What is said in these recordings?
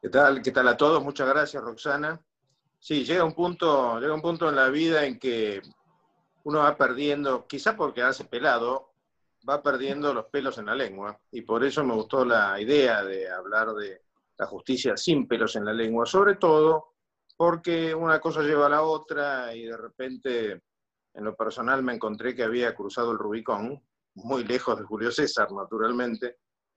¿Qué tal? ¿Qué tal a todos? Muchas gracias, Roxana. Sí, llega un punto, llega un punto en la vida en que uno va perdiendo, quizá porque hace pelado, va perdiendo los pelos en la lengua. Y por eso me gustó la idea de hablar de la justicia sin pelos en la lengua, sobre todo porque una cosa lleva a la otra y de repente, en lo personal, me encontré que había cruzado el Rubicón, muy lejos de Julio César, naturalmente,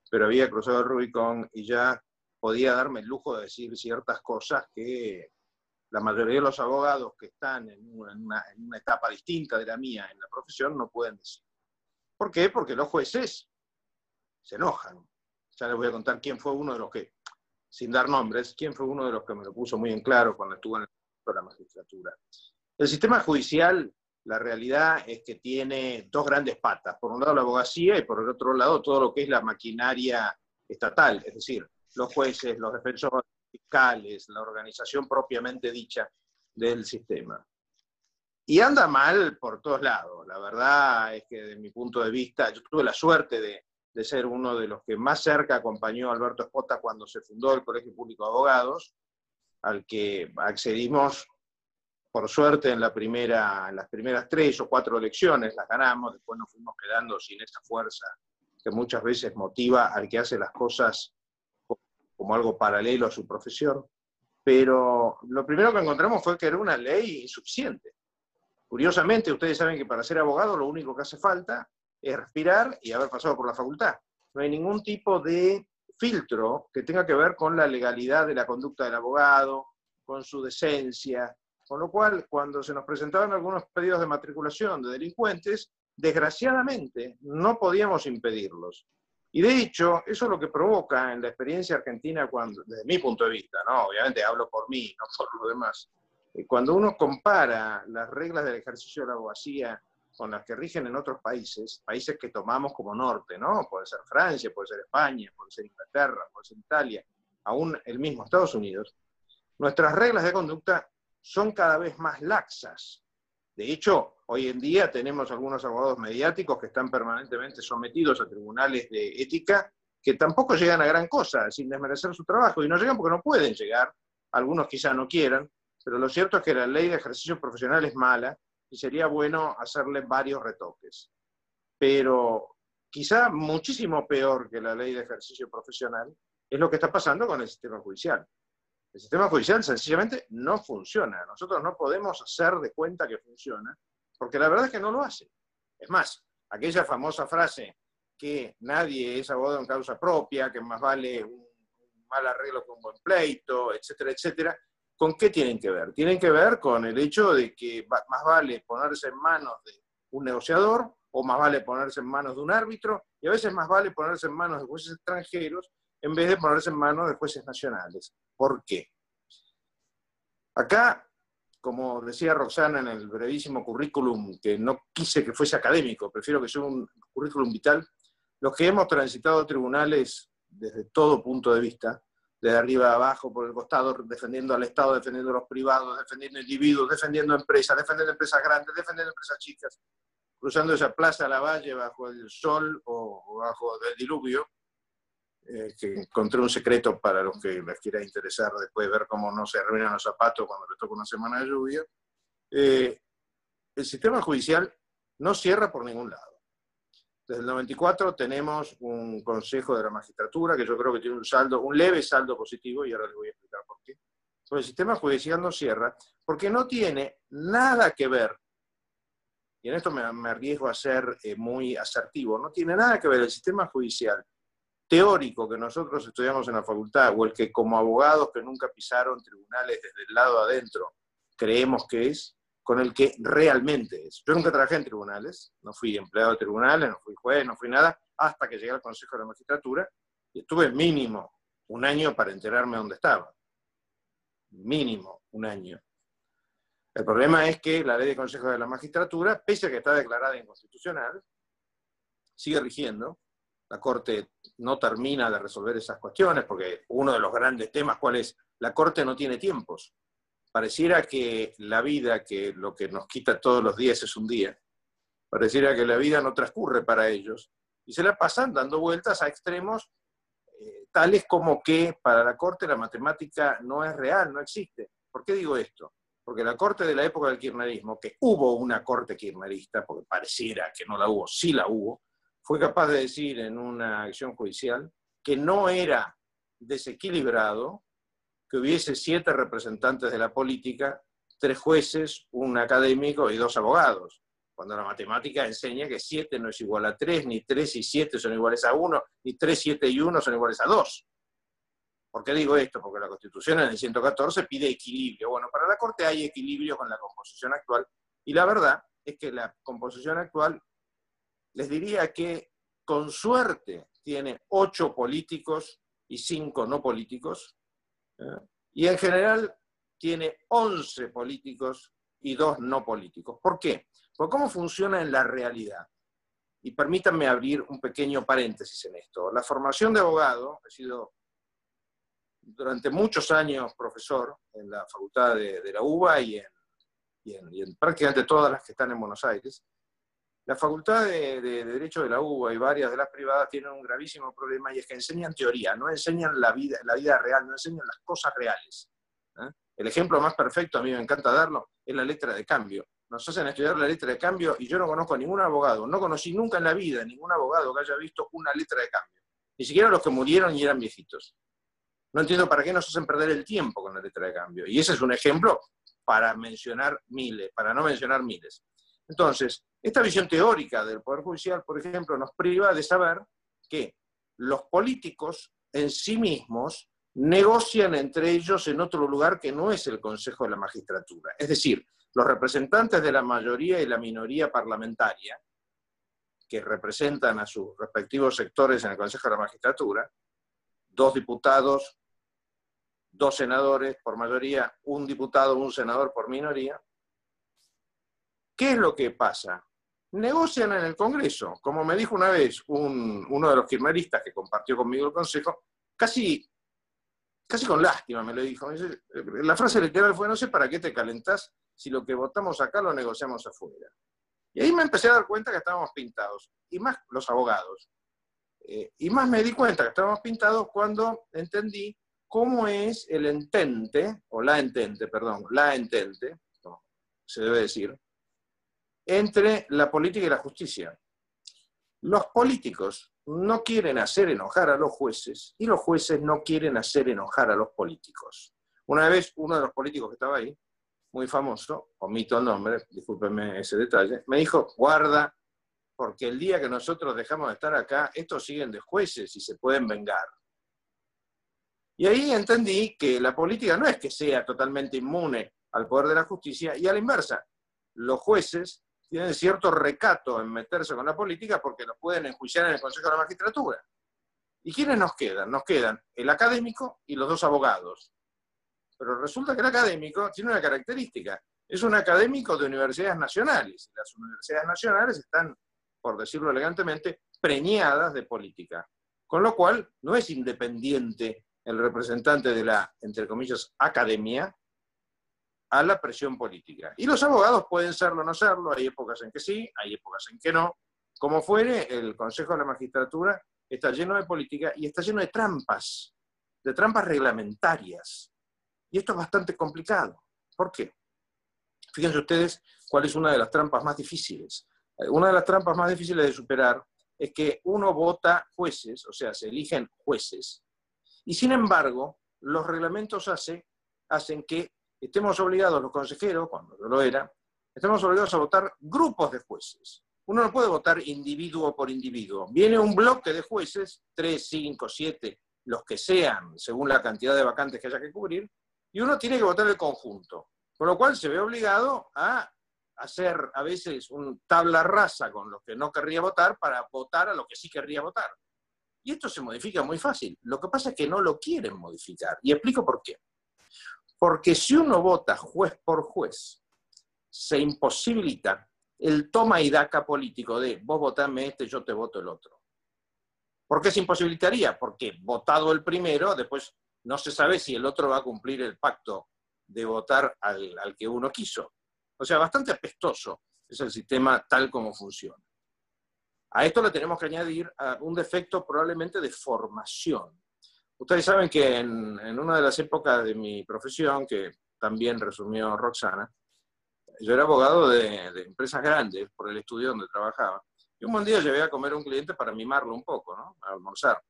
pero había cruzado el Rubicón y ya podía darme el lujo de decir ciertas cosas que la mayoría de los abogados que están en una, etapa distinta de la mía en la profesión no pueden decir. ¿Por qué? Porque los jueces se enojan. Ya les voy a contar quién fue uno de los que, sin dar nombres, quién fue uno de los que me lo puso muy en claro cuando estuve en la magistratura. El sistema judicial, la realidad es que tiene dos grandes patas. Por un lado la abogacía y por el otro lado todo lo que es la maquinaria estatal, es decir, los jueces, los defensores fiscales, la organización propiamente dicha del sistema. Y anda mal por todos lados. La verdad es que, desde mi punto de vista, yo tuve la suerte de, de ser uno de los que más cerca acompañó a Alberto Espota cuando se fundó el Colegio Público de Abogados, al que accedimos, por suerte, en, la primera, en las primeras tres o cuatro elecciones, las ganamos, después nos fuimos quedando sin esa fuerza que muchas veces motiva al que hace las cosas como algo paralelo a su profesión, pero lo primero que encontramos fue que era una ley insuficiente. Curiosamente, ustedes saben que para ser abogado lo único que hace falta es respirar y haber pasado por la facultad. No hay ningún tipo de filtro que tenga que ver con la legalidad de la conducta del abogado, con su decencia, con lo cual cuando se nos presentaban algunos pedidos de matriculación de delincuentes, desgraciadamente no podíamos impedirlos. Y de hecho, eso es lo que provoca en la experiencia argentina, cuando, desde mi punto de vista, ¿no? obviamente hablo por mí, no por lo demás, eh, cuando uno compara las reglas del ejercicio de la abogacía con las que rigen en otros países, países que tomamos como norte, ¿no? Puede ser Francia, puede ser España, puede ser Inglaterra, puede ser Italia, aún el mismo Estados Unidos, nuestras reglas de conducta son cada vez más laxas. De hecho, Hoy en día tenemos algunos abogados mediáticos que están permanentemente sometidos a tribunales de ética que tampoco llegan a gran cosa, sin desmerecer su trabajo, y no llegan porque no pueden llegar, algunos quizá no quieran, pero lo cierto es que la ley de ejercicio profesional es mala y sería bueno hacerle varios retoques. Pero quizá muchísimo peor que la ley de ejercicio profesional es lo que está pasando con el sistema judicial. El sistema judicial sencillamente no funciona. Nosotros no podemos hacer de cuenta que funciona porque la verdad es que no lo hace. Es más, aquella famosa frase que nadie es abogado en causa propia, que más vale un, mal arreglo que un buen pleito, etcétera, etcétera, ¿con qué tienen que ver? Tienen que ver con el hecho de que más vale ponerse en manos de un negociador o más vale ponerse en manos de un árbitro y a veces más vale ponerse en manos de jueces extranjeros en vez de ponerse en manos de jueces nacionales. ¿Por qué? Acá como decía Roxana en el brevísimo currículum, que no quise que fuese académico, prefiero que sea un currículum vital, los que hemos transitado tribunales desde todo punto de vista, desde arriba a abajo, por el costado, defendiendo al Estado, defendiendo a los privados, defendiendo individuos, defendiendo empresas, defendiendo empresas grandes, defendiendo empresas chicas, cruzando esa plaza a la valle bajo el sol o bajo el diluvio, eh, que encontré un secreto para los que les quiera interesar después de ver cómo no se arruinan los zapatos cuando les toca una semana de lluvia. Eh, el sistema judicial no cierra por ningún lado. Desde el 94 tenemos un consejo de la magistratura que yo creo que tiene un saldo, un leve saldo positivo, y ahora les voy a explicar por qué. Pero el sistema judicial no cierra porque no tiene nada que ver, y en esto me, arriesgo a ser eh, muy asertivo, no tiene nada que ver el sistema judicial teórico que nosotros estudiamos en la facultad, o el que como abogados que nunca pisaron tribunales desde el lado adentro creemos que es, con el que realmente es. Yo nunca trabajé en tribunales, no fui empleado de tribunales, no fui juez, no fui nada, hasta que llegué al Consejo de la Magistratura, y estuve mínimo un año para enterarme dónde estaba. Mínimo un año. El problema es que la ley de Consejo de la Magistratura, pese a que está declarada inconstitucional, sigue rigiendo la Corte no termina de resolver esas cuestiones, porque uno de los grandes temas, ¿cuál es? La Corte no tiene tiempos. Pareciera que la vida, que lo que nos quita todos los días es un día, pareciera que la vida no transcurre para ellos, y se la pasan dando vueltas a extremos eh, tales como que para la Corte la matemática no es real, no existe. ¿Por qué digo esto? Porque la Corte de la época del kirchnerismo, que hubo una Corte kirchnerista, porque pareciera que no la hubo, sí la hubo, fue capaz de decir en una acción judicial que no era desequilibrado que hubiese siete representantes de la política, tres jueces, un académico y dos abogados cuando la matemática enseña que 7 no es igual a 3, ni 3 y 7 son iguales a 1, ni 3, 7 y 1 son iguales a 2. ¿Por qué digo esto? Porque la Constitución en el 114 pide equilibrio. Bueno, para la Corte hay equilibrio con la composición actual, y la verdad es que la composición actual, les diría que con suerte tiene 8 políticos y 5 no políticos, ¿eh? y en general tiene 11 políticos y 2 no políticos. ¿Por qué? Por cómo funciona en la realidad. Y permítanme abrir un pequeño paréntesis en esto. La formación de abogado, he sido durante muchos años profesor en la facultad de, la UBA y en, prácticamente todas las que están en Buenos Aires. La facultad de, Derecho de la UBA y varias de las privadas tienen un gravísimo problema y es que enseñan teoría, no enseñan la vida, la vida real, no enseñan las cosas reales. ¿eh? El ejemplo más perfecto, a mí me encanta darlo, es la letra de cambio nos hacen estudiar la letra de cambio y yo no conozco a ningún abogado, no conocí nunca en la vida ningún abogado que haya visto una letra de cambio, ni siquiera los que murieron y eran viejitos. No entiendo para qué nos hacen perder el tiempo con la letra de cambio. Y ese es un ejemplo para mencionar miles, para no mencionar miles. Entonces, esta visión teórica del Poder Judicial, por ejemplo, nos priva de saber que los políticos en sí mismos negocian entre ellos en otro lugar que no es el Consejo de la Magistratura. Es decir, los representantes de la mayoría y la minoría parlamentaria, que representan a sus respectivos sectores en el Consejo de la Magistratura, dos diputados, dos senadores por mayoría, un diputado, un senador por minoría. ¿Qué es lo que pasa? Negocian en el Congreso. Como me dijo una vez uno de los kirchneristas que compartió conmigo el Consejo, casi, casi con lástima me lo dijo. La frase literal fue, no sé para qué te calentás si lo que votamos acá lo negociamos afuera. Y ahí me empecé a dar cuenta que estábamos pintados, y más los abogados. Eh, y más me di cuenta que estábamos pintados cuando entendí cómo es el entente, o la entente, perdón, la entente, se debe decir, entre la política y la justicia. Los políticos no quieren hacer enojar a los jueces y los jueces no quieren hacer enojar a los políticos. Una vez uno de los políticos que estaba ahí muy famoso, omito el nombre, discúlpenme ese detalle, me dijo, guarda, porque el día que nosotros dejamos de estar acá, estos siguen de jueces y se pueden vengar. Y ahí entendí que la política no es que sea totalmente inmune al poder de la justicia, y a la inversa, los jueces tienen cierto recato en meterse con la política porque los pueden enjuiciar en el Consejo de la Magistratura. ¿Y quiénes nos quedan? Nos quedan el académico y los dos abogados. Pero resulta que el académico tiene una característica. Es un académico de universidades nacionales. Las universidades nacionales están, por decirlo elegantemente, preñadas de política. Con lo cual, no es independiente el representante de la, entre comillas, academia a la presión política. Y los abogados pueden serlo o no serlo, hay épocas en que sí, hay épocas en que no. Como fuere, el Consejo de la Magistratura está lleno de política y está lleno de trampas, de trampas reglamentarias. Y esto es bastante complicado. ¿Por qué? Fíjense ustedes cuál es una de las trampas más difíciles. Eh, una de las trampas más difíciles de superar es que uno vota jueces, o sea, se eligen jueces, y sin embargo, los reglamentos hace, hacen que estemos obligados, los consejeros, cuando yo lo era, estemos obligados a votar grupos de jueces. Uno no puede votar individuo por individuo. Viene un bloque de jueces, tres, cinco, siete, los que sean, según la cantidad de vacantes que haya que cubrir, y uno tiene que votar el conjunto. Con lo cual se ve obligado a hacer a veces un tabla rasa con los que no querría votar para votar a los que sí querría votar. Y esto se modifica muy fácil. Lo que pasa es que no lo quieren modificar. Y explico por qué. Porque si uno vota juez por juez, se imposibilita el toma y daca político de vos votame este, yo te voto el otro. ¿Por qué se imposibilitaría? Porque votado el primero, después no se sabe si el otro va a cumplir el pacto de votar al, que uno quiso. O sea, bastante apestoso es el sistema tal como funciona. A esto le tenemos que añadir un defecto probablemente de formación. Ustedes saben que en, una de las épocas de mi profesión, que también resumió Roxana, yo era abogado de, de, empresas grandes por el estudio donde trabajaba. Y un buen día llevé a comer a un cliente para mimarlo un poco, ¿no? A almorzar.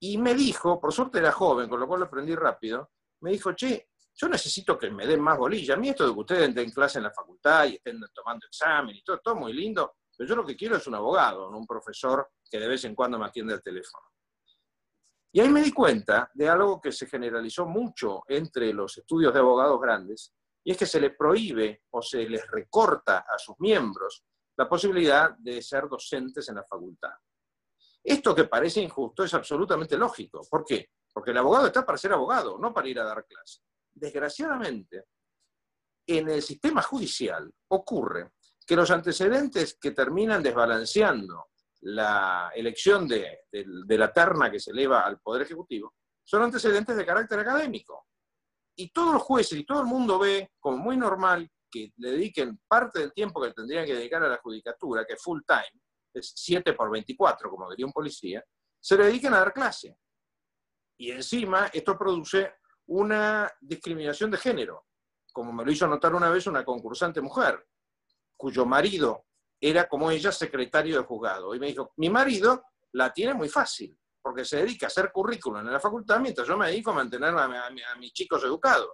Y me dijo, por suerte era joven, con lo cual lo aprendí rápido, me dijo, che, yo necesito que me den más bolilla. A mí esto de que ustedes entren en clase en la facultad y estén tomando examen y todo, todo muy lindo, pero yo lo que quiero es un abogado, no un profesor que de vez en cuando me atiende el teléfono. Y ahí me di cuenta de algo que se generalizó mucho entre los estudios de abogados grandes, y es que se les prohíbe o se les recorta a sus miembros la posibilidad de ser docentes en la facultad. Esto que parece injusto es absolutamente lógico. ¿Por qué? Porque el abogado está para ser abogado, no para ir a dar clase. Desgraciadamente, en el sistema judicial ocurre que los antecedentes que terminan desbalanceando la elección de, la terna que se eleva al Poder Ejecutivo son antecedentes de carácter académico. Y todos los jueces y todo el mundo ve como muy normal que le dediquen parte del tiempo que tendrían que dedicar a la judicatura, que es full time, es 7 por 24, como diría un policía, se le dediquen a dar clase. Y encima esto produce una discriminación de género, como me lo hizo notar una vez una concursante mujer, cuyo marido era como ella secretario de juzgado. Y me dijo, mi marido la tiene muy fácil, porque se dedica a hacer currículum en la facultad mientras yo me dedico a mantener a, mis chicos educados.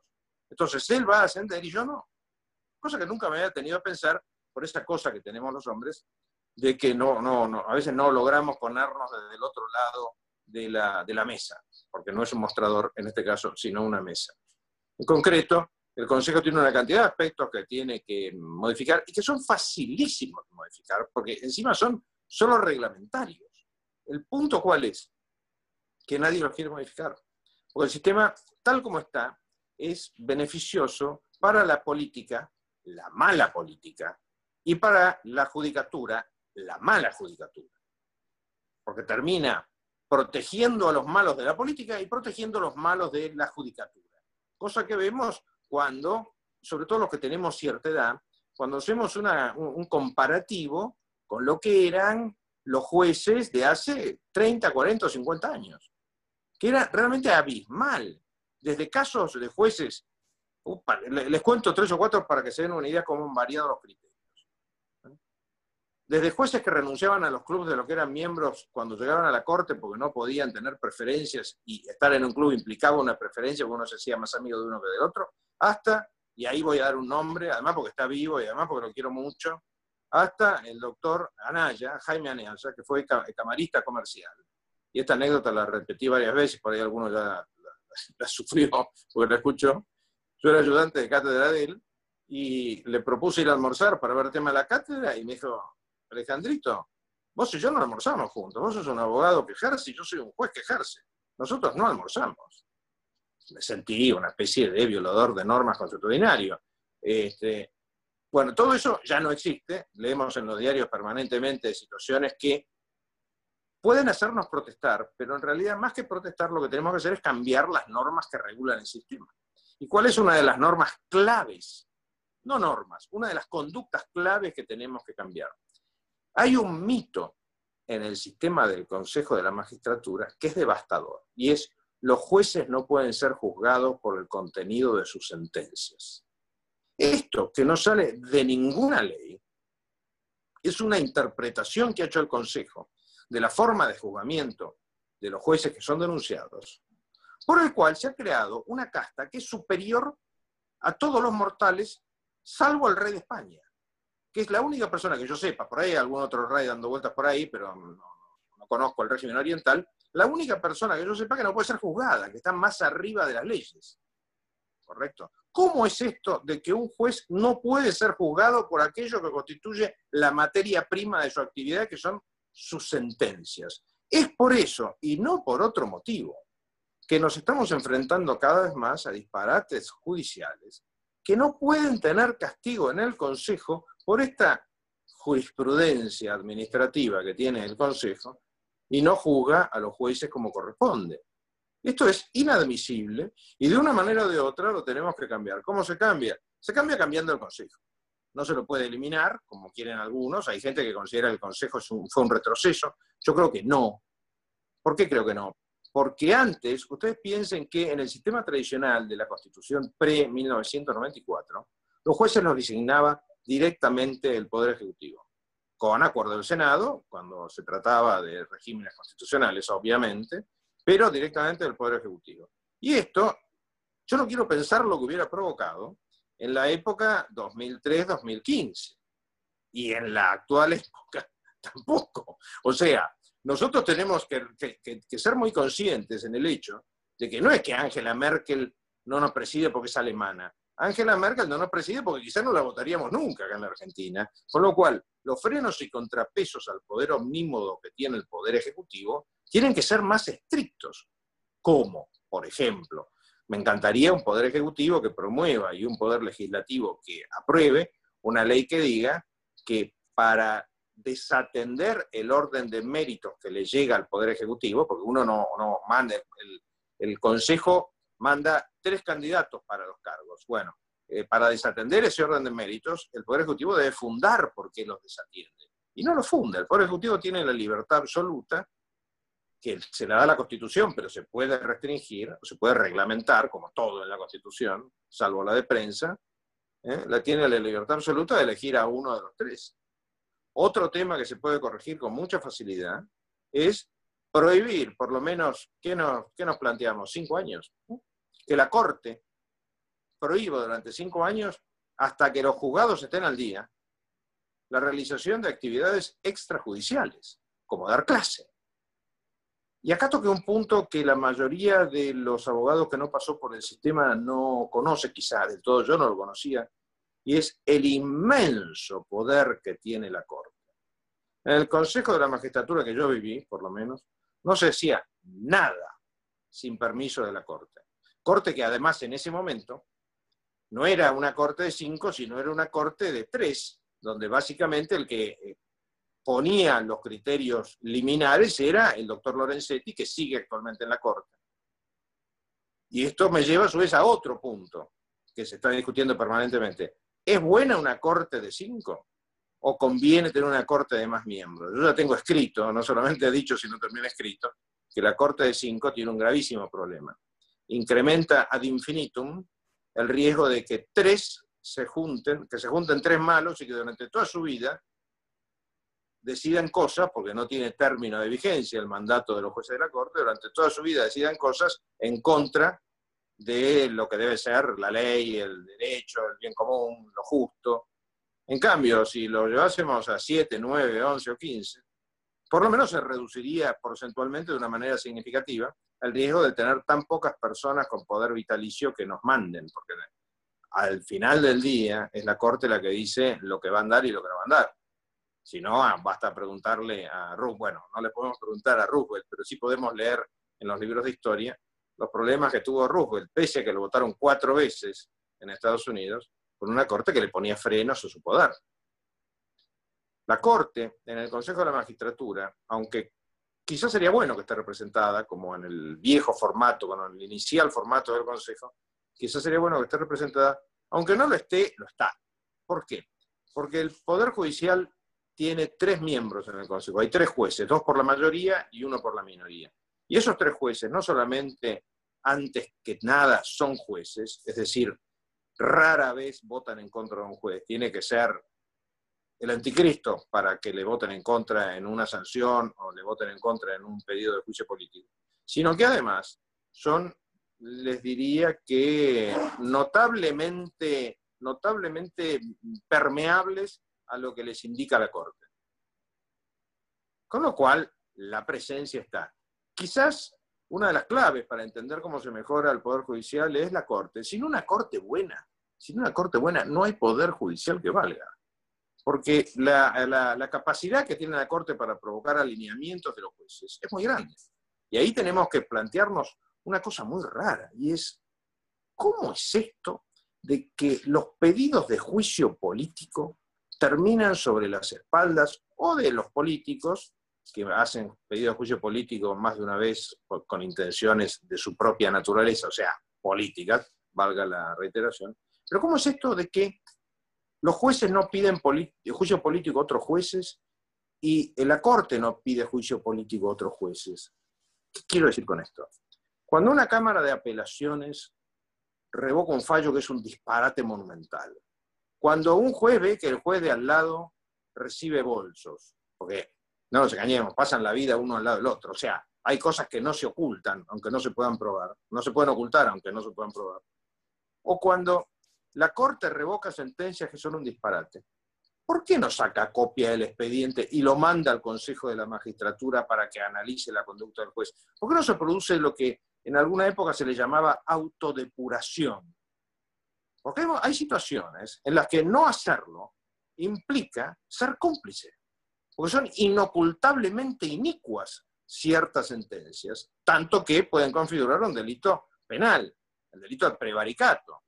Entonces él va a ascender y yo no. Cosa que nunca me había tenido a pensar por esa cosa que tenemos los hombres, de que no, no, no, a veces no logramos ponernos desde el otro lado de la, de la mesa, porque no es un mostrador en este caso, sino una mesa. En concreto, el Consejo tiene una cantidad de aspectos que tiene que modificar y que son facilísimos de modificar, porque encima son solo reglamentarios. ¿El punto cuál es? Que nadie los quiere modificar. Porque el sistema, tal como está, es beneficioso para la política, la mala política, y para la judicatura, la mala judicatura. Porque termina protegiendo a los malos de la política y protegiendo a los malos de la judicatura. Cosa que vemos cuando, sobre todo los que tenemos cierta edad, cuando hacemos un, comparativo con lo que eran los jueces de hace 30, 40 o 50 años, que era realmente abismal. Desde casos de jueces, les cuento tres o cuatro para que se den una idea cómo han variado los criterios. Desde jueces que renunciaban a los clubes de lo que eran miembros cuando llegaban a la corte porque no podían tener preferencias y estar en un club implicaba una preferencia porque uno se hacía más amigo de uno que del otro, hasta, y ahí voy a dar un nombre, además porque está vivo y además porque lo quiero mucho, hasta el doctor Anaya, Jaime Anaya, que fue camarista comercial. Y esta anécdota la repetí varias veces, por ahí alguno ya la, sufrió, porque la escuchó. Yo era ayudante de cátedra de él y le propuse ir a almorzar para ver el tema de la cátedra y me dijo, Alejandrito, vos y yo no almorzamos juntos, vos sos un abogado que ejerce y yo soy un juez que ejerce. Nosotros no almorzamos me sentí una especie de violador de normas constitucionarias. Este, bueno, todo eso ya no existe. Leemos en los diarios permanentemente situaciones que pueden hacernos protestar, pero en realidad más que protestar lo que tenemos que hacer es cambiar las normas que regulan el sistema. ¿Y cuál es una de las normas claves? No normas, una de las conductas claves que tenemos que cambiar. Hay un mito en el sistema del Consejo de la Magistratura que es devastador y es los jueces no pueden ser juzgados por el contenido de sus sentencias. Esto, que no sale de ninguna ley, es una interpretación que ha hecho el Consejo de la forma de juzgamiento de los jueces que son denunciados, por el cual se ha creado una casta que es superior a todos los mortales, salvo el rey de España, que es la única persona que yo sepa, por ahí algún otro rey dando vueltas por ahí, pero no, no conozco el régimen oriental, la única persona que yo sepa que no puede ser juzgada, que está más arriba de las leyes. ¿Correcto? ¿Cómo es esto de que un juez no puede ser juzgado por aquello que constituye la materia prima de su actividad, que son sus sentencias? Es por eso, y no por otro motivo, que nos estamos enfrentando cada vez más a disparates judiciales que no pueden tener castigo en el Consejo por esta jurisprudencia administrativa que tiene el Consejo, y no juzga a los jueces como corresponde. Esto es inadmisible y de una manera o de otra lo tenemos que cambiar. ¿Cómo se cambia? Se cambia cambiando el Consejo. No se lo puede eliminar, como quieren algunos. Hay gente que considera que el Consejo fue un retroceso. Yo creo que no. ¿Por qué creo que no? Porque antes, ustedes piensen que en el sistema tradicional de la Constitución pre-1994, los jueces los designaba directamente el Poder Ejecutivo, con acuerdo del Senado, cuando se trataba de regímenes constitucionales, obviamente, pero directamente del Poder Ejecutivo. Y esto, yo no quiero pensar lo que hubiera provocado en la época 2003-2015, y en la actual época tampoco. O sea, nosotros tenemos que, ser muy conscientes en el hecho de que no es que Angela Merkel no nos preside porque es alemana. Angela Merkel no nos preside porque quizás no la votaríamos nunca acá en la Argentina. Con lo cual, los frenos y contrapesos al poder omnímodo que tiene el Poder Ejecutivo tienen que ser más estrictos. ¿Cómo? Por ejemplo, me encantaría un Poder Ejecutivo que promueva y un Poder Legislativo que apruebe una ley que diga que para desatender el orden de méritos que le llega al Poder Ejecutivo, porque uno no, manda, el, Consejo manda tres candidatos para los cargos. Bueno, eh, para desatender ese orden de méritos, el Poder Ejecutivo debe fundar por qué los desatiende. Y no lo funda. El Poder Ejecutivo tiene la libertad absoluta, que se la da la Constitución, pero se puede restringir, o se puede reglamentar, como todo en la Constitución, salvo la de prensa, ¿eh? la tiene la libertad absoluta de elegir a uno de los tres. Otro tema que se puede corregir con mucha facilidad es prohibir, por lo menos, ¿qué nos, nos planteamos? Cinco años. Que la Corte prohíba durante cinco años, hasta que los juzgados estén al día, la realización de actividades extrajudiciales, como dar clase. Y acá toque un punto que la mayoría de los abogados que no pasó por el sistema no conoce, quizá del todo yo no lo conocía, y es el inmenso poder que tiene la Corte. En el Consejo de la Magistratura que yo viví, por lo menos, no se decía nada sin permiso de la Corte. Corte que además en ese momento no era una Corte de cinco, sino era una Corte de tres, donde básicamente el que eh, ponían los criterios liminares era el doctor Lorenzetti, que sigue actualmente en la Corte. Y esto me lleva a su vez a otro punto que se está discutiendo permanentemente. ¿Es buena una Corte de cinco? ¿O conviene tener una Corte de más miembros? Yo ya tengo escrito, no solamente he dicho, sino también escrito, que la Corte de cinco tiene un gravísimo problema. Incrementa ad infinitum el riesgo de que tres se junten, que se junten tres malos y que durante toda su vida decidan cosas, porque no tiene término de vigencia el mandato de los jueces de la Corte, durante toda su vida decidan cosas en contra de lo que debe ser la ley, el derecho, el bien común, lo justo. En cambio, si lo llevásemos a 7, 9, 11 o 15, por lo menos se reduciría porcentualmente de una manera significativa el riesgo de tener tan pocas personas con poder vitalicio que nos manden, porque al final del día es la Corte la que dice lo que va a andar y lo que no va a andar. Si no, ah, basta preguntarle a Roosevelt. Bueno, no le podemos preguntar a Roosevelt, pero sí podemos leer en los libros de historia los problemas que tuvo Roosevelt, pese a que lo votaron cuatro veces en Estados Unidos, con una corte que le ponía frenos a su poder. La corte, en el Consejo de la Magistratura, aunque quizás sería bueno que esté representada, como en el viejo formato, como en el inicial formato del Consejo, quizás sería bueno que esté representada, aunque no lo esté, lo está. ¿Por qué? Porque el Poder Judicial tiene tres miembros en el Consejo. Hay tres jueces, dos por la mayoría y uno por la minoría. Y esos tres jueces no solamente antes que nada son jueces, es decir, rara vez votan en contra de un juez, tiene que ser el anticristo para que le voten en contra en una sanción o le voten en contra en un pedido de juicio político, sino que además son, les diría que notablemente, notablemente permeables a lo que les indica la Corte. Con lo cual, la presencia está. Quizás una de las claves para entender cómo se mejora el Poder Judicial es la Corte. Sin una Corte buena, sin una Corte buena, no hay Poder Judicial que valga. Porque la, capacidad que tiene la Corte para provocar alineamientos de los jueces es muy grande. Y ahí tenemos que plantearnos una cosa muy rara, y es, ¿cómo es esto de que los pedidos de juicio político terminan sobre las espaldas o de los políticos que hacen pedido de juicio político más de una vez con intenciones de su propia naturaleza, o sea, políticas, valga la reiteración. Pero ¿cómo es esto de que los jueces no piden juicio político a otros jueces y la Corte no pide juicio político a otros jueces? ¿Qué quiero decir con esto? Cuando una Cámara de Apelaciones revoca un fallo que es un disparate monumental, cuando un juez ve que el juez de al lado recibe bolsos, porque no nos engañemos, pasan la vida uno al lado del otro, o sea, hay cosas que no se ocultan, aunque no se puedan probar, no se pueden ocultar, aunque no se puedan probar. O cuando la Corte revoca sentencias que son un disparate. ¿Por qué no saca copia del expediente y lo manda al Consejo de la Magistratura para que analice la conducta del juez? ¿Por qué no se produce lo que en alguna época se le llamaba autodepuración. Porque hay situaciones en las que no hacerlo implica ser cómplice, porque son inocultablemente inicuas ciertas sentencias, tanto que pueden configurar un delito penal, el delito de prevaricato,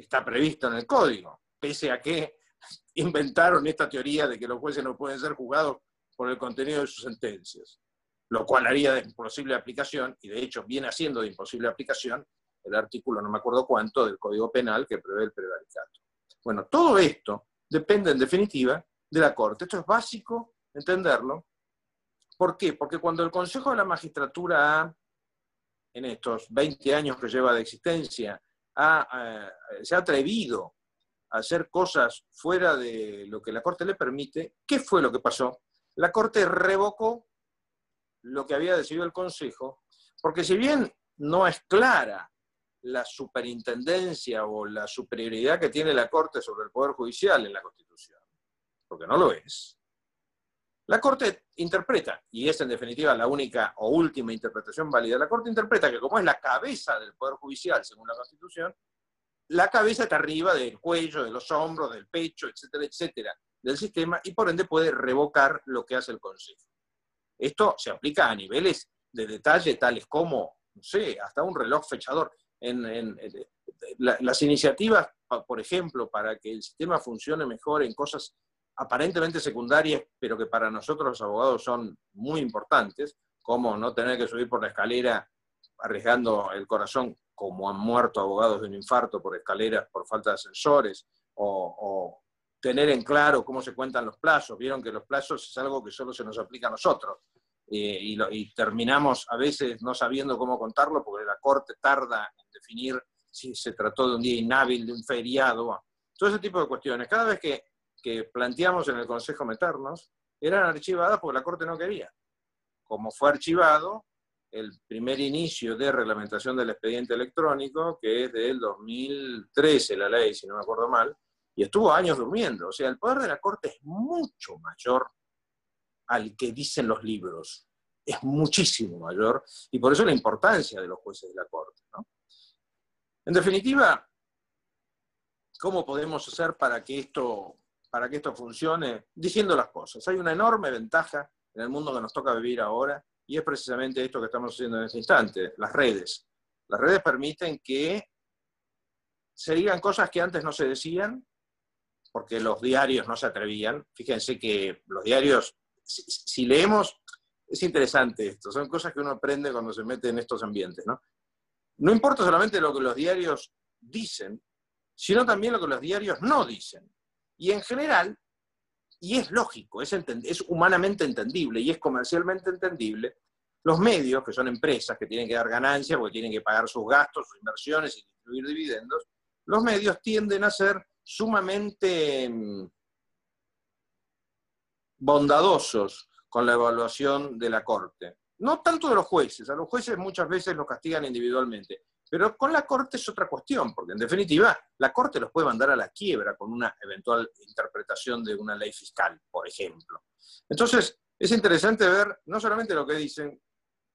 está previsto en el código, pese a que inventaron esta teoría de que los jueces no pueden ser juzgados por el contenido de sus sentencias lo cual haría de imposible aplicación, y de hecho viene haciendo de imposible aplicación el artículo, no me acuerdo cuánto, del Código Penal que prevé el prevaricato. Bueno, todo esto depende en definitiva de la Corte. Esto es básico entenderlo. ¿Por qué? Porque cuando el Consejo de la Magistratura en estos 20 años que lleva de existencia, se ha atrevido a hacer cosas fuera de lo que la Corte le permite, ¿qué fue lo que pasó? La Corte revocó lo que había decidido el Consejo, porque si bien no es clara la superintendencia o la superioridad que tiene la Corte sobre el Poder Judicial en la Constitución, porque no lo es, la Corte interpreta, y es en definitiva la única o última interpretación válida, la Corte interpreta que como es la cabeza del Poder Judicial según la Constitución, la cabeza está arriba del cuello, de los hombros, del pecho, etcétera, etcétera, del sistema, y por ende puede revocar lo que hace el Consejo. Esto se aplica a niveles de detalle tales como, no sé, hasta un reloj fechador. En, las iniciativas, por ejemplo, para que el sistema funcione mejor en cosas aparentemente secundarias, pero que para nosotros los abogados son muy importantes, como no tener que subir por la escalera arriesgando el corazón, como han muerto abogados de un infarto por escaleras por falta de ascensores, o, o tener en claro cómo se cuentan los plazos. Vieron que los plazos es algo que solo se nos aplica a nosotros. Eh, y, terminamos a veces no sabiendo cómo contarlo porque la Corte tarda en definir si se trató de un día inhábil, de un feriado, todo ese tipo de cuestiones. Cada vez que, que planteamos en el Consejo meternos, eran archivadas porque la Corte no quería. Como fue archivado el primer inicio de reglamentación del expediente electrónico, que es del 2013 la ley, si no me acuerdo mal, y estuvo años durmiendo. O sea, el poder de la Corte es mucho mayor al que dicen los libros. Es muchísimo mayor y por eso la importancia de los jueces de la Corte. En definitiva, ¿cómo podemos hacer para que, esto, para que esto funcione? Diciendo las cosas. Hay una enorme ventaja en el mundo que nos toca vivir ahora y es precisamente esto que estamos haciendo en este instante, las redes. Las redes permiten que se digan cosas que antes no se decían porque los diarios no se atrevían. Fíjense que los diarios, si, leemos, es interesante esto, son cosas que uno aprende cuando se mete en estos ambientes, ¿no? No importa solamente lo que los diarios dicen, sino también lo que los diarios no dicen. Y en general, y es lógico, es, es humanamente entendible y es comercialmente entendible, los medios, que son empresas que tienen que dar ganancias porque tienen que pagar sus gastos, sus inversiones y distribuir dividendos, los medios tienden a ser sumamente mm, bondadosos con la evaluación de la Corte. No tanto de los jueces, a los jueces muchas veces los castigan individualmente, pero con la Corte es otra cuestión, porque en definitiva la Corte los puede mandar a la quiebra con una eventual interpretación de una ley fiscal, por ejemplo. Entonces, es interesante ver no solamente lo que dicen,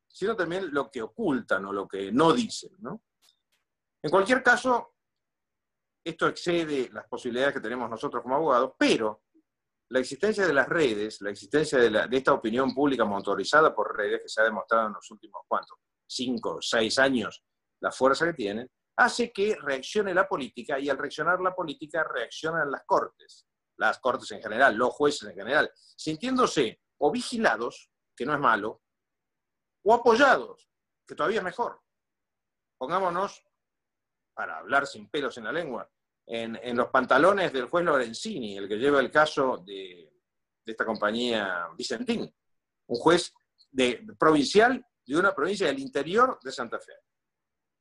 sino también lo que ocultan o lo que no dicen. En cualquier caso, esto excede las posibilidades que tenemos nosotros como abogados, pero la existencia de las redes, la existencia de, esta opinión pública motorizada por redes, que se ha demostrado en los últimos, ¿cuántos? Cinco, seis años, la fuerza que tienen, hace que reaccione la política y al reaccionar la política reaccionan las cortes, las cortes en general, los jueces en general, sintiéndose o vigilados, que no es malo, o apoyados, que todavía es mejor. Pongámonos para hablar sin pelos en la lengua, en, los pantalones del juez Lorenzini, el que lleva el caso de, esta compañía Vicentín, un juez de, provincial de una provincia del interior de Santa Fe.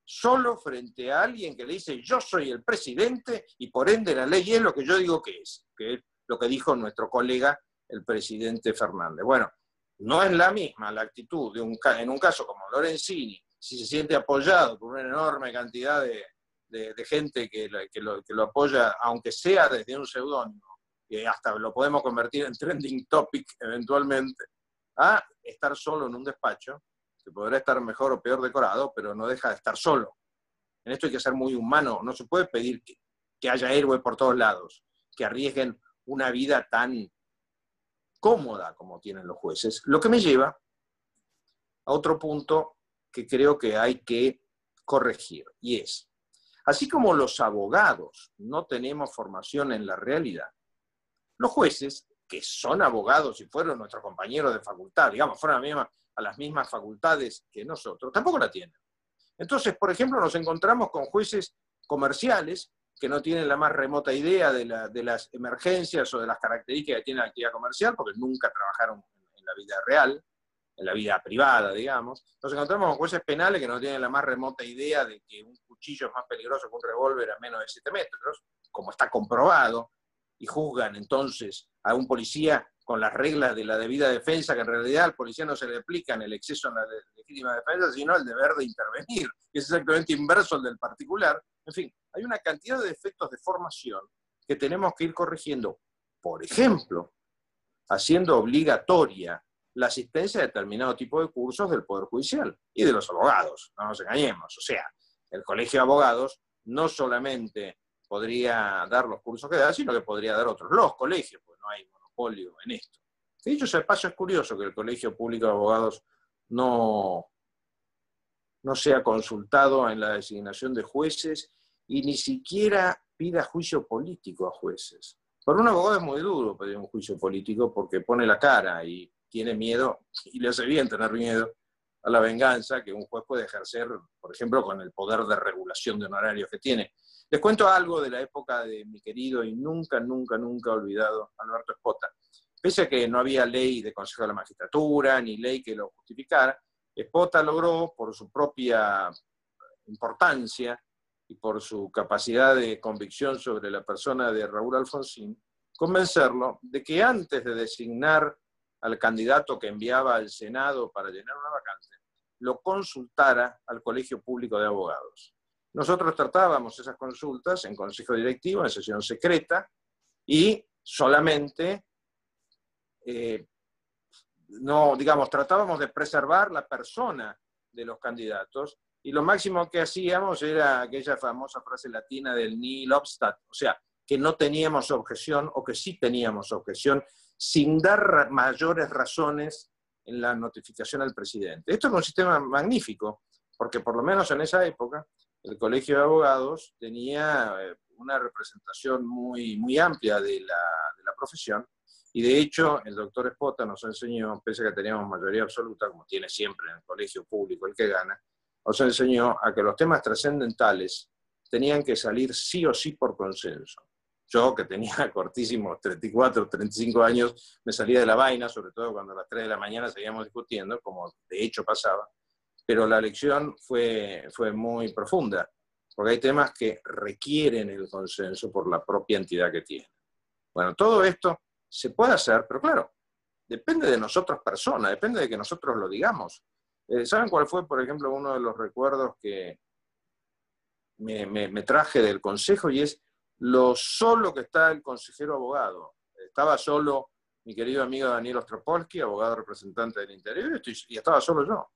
Solo frente a alguien que le dice yo soy el presidente y por ende la ley es lo que yo digo que es, que es lo que dijo nuestro colega el presidente Fernández. Bueno, no es la misma la actitud de un, en un caso como Lorenzini, si se siente apoyado por una enorme cantidad de, gente que, lo, que, lo, apoya, aunque sea desde un seudónimo, que hasta lo podemos convertir en trending topic eventualmente, a estar solo en un despacho, que podrá estar mejor o peor decorado, pero no deja de estar solo. En esto hay que ser muy humano, no se puede pedir que, que haya héroe por todos lados, que arriesguen una vida tan cómoda como tienen los jueces, lo que me lleva a otro punto que creo que hay que corregir, y es, así como los abogados no tenemos formación en la realidad, los jueces, que son abogados y fueron nuestros compañeros de facultad, digamos, fueron a, a las mismas facultades que nosotros, tampoco la tienen. Entonces, por ejemplo, nos encontramos con jueces comerciales que no tienen la más remota idea de, las emergencias o de las características que tiene la actividad comercial, porque nunca trabajaron en la vida real, en la vida privada, digamos. Nos encontramos con jueces penales que no tienen la más remota idea de que un cuchillo es más peligroso que un revólver a menos de 7 metros, como está comprobado, y juzgan entonces a un policía con las reglas de la debida defensa, que en realidad al policía no se le aplican el exceso en la legítima defensa, sino el deber de intervenir, que es exactamente inverso al del particular. En fin, hay una cantidad de efectos de formación que tenemos que ir corrigiendo. Por ejemplo, haciendo obligatoria la asistencia a determinado tipo de cursos del Poder Judicial y de los abogados, no nos engañemos. O sea, el Colegio de Abogados no solamente podría dar los cursos que da, sino que podría dar otros. Los colegios, pues no hay monopolio en esto. De hecho, ese paso es curioso que el Colegio Público de Abogados no, no sea consultado en la designación de jueces y ni siquiera pida juicio político a jueces. Por un abogado es muy duro pedir un juicio político porque pone la cara y tiene miedo, y le hace bien tener miedo a la venganza que un juez puede ejercer, por ejemplo, con el poder de regulación de honorarios que tiene. Les cuento algo de la época de mi querido y nunca, nunca, nunca olvidado Alberto Espota. Pese a que no había ley de Consejo de la Magistratura ni ley que lo justificara, Espota logró, por su propia importancia y por su capacidad de convicción sobre la persona de Raúl Alfonsín, convencerlo de que antes de designar al candidato que enviaba al Senado para llenar una vacante, lo consultara al Colegio Público de Abogados. Nosotros tratábamos esas consultas en consejo directivo, en sesión secreta, y solamente eh, no, digamos, tratábamos de preservar la persona de los candidatos y lo máximo que hacíamos era aquella famosa frase latina del nihil obstat, o sea, que no teníamos objeción o que sí teníamos objeción sin dar mayores razones en la notificación al presidente. Esto es un sistema magnífico, porque por lo menos en esa época el Colegio de Abogados tenía eh, una representación muy, muy amplia de la, de la profesión y de hecho, el doctor Espota nos enseñó, pese a que teníamos mayoría absoluta, como tiene siempre en el colegio público el que gana, nos enseñó a que los temas trascendentales tenían que salir sí o sí por consenso. Yo, que tenía cortísimos 34, 35 años, me salía de la vaina, sobre todo cuando a las 3 de la mañana seguíamos discutiendo, como de hecho pasaba, pero la lección fue, fue muy profunda, porque hay temas que requieren el consenso por la propia entidad que tienen. Bueno, todo esto se puede hacer, pero claro, depende de nosotros personas, depende de que nosotros lo digamos. Eh, ¿Saben cuál fue, por ejemplo, uno de los recuerdos que me, traje del consejo? Y es lo solo que está el consejero abogado. Estaba solo mi querido amigo Daniel Ostropolsky, abogado representante del interior, y estaba solo yo.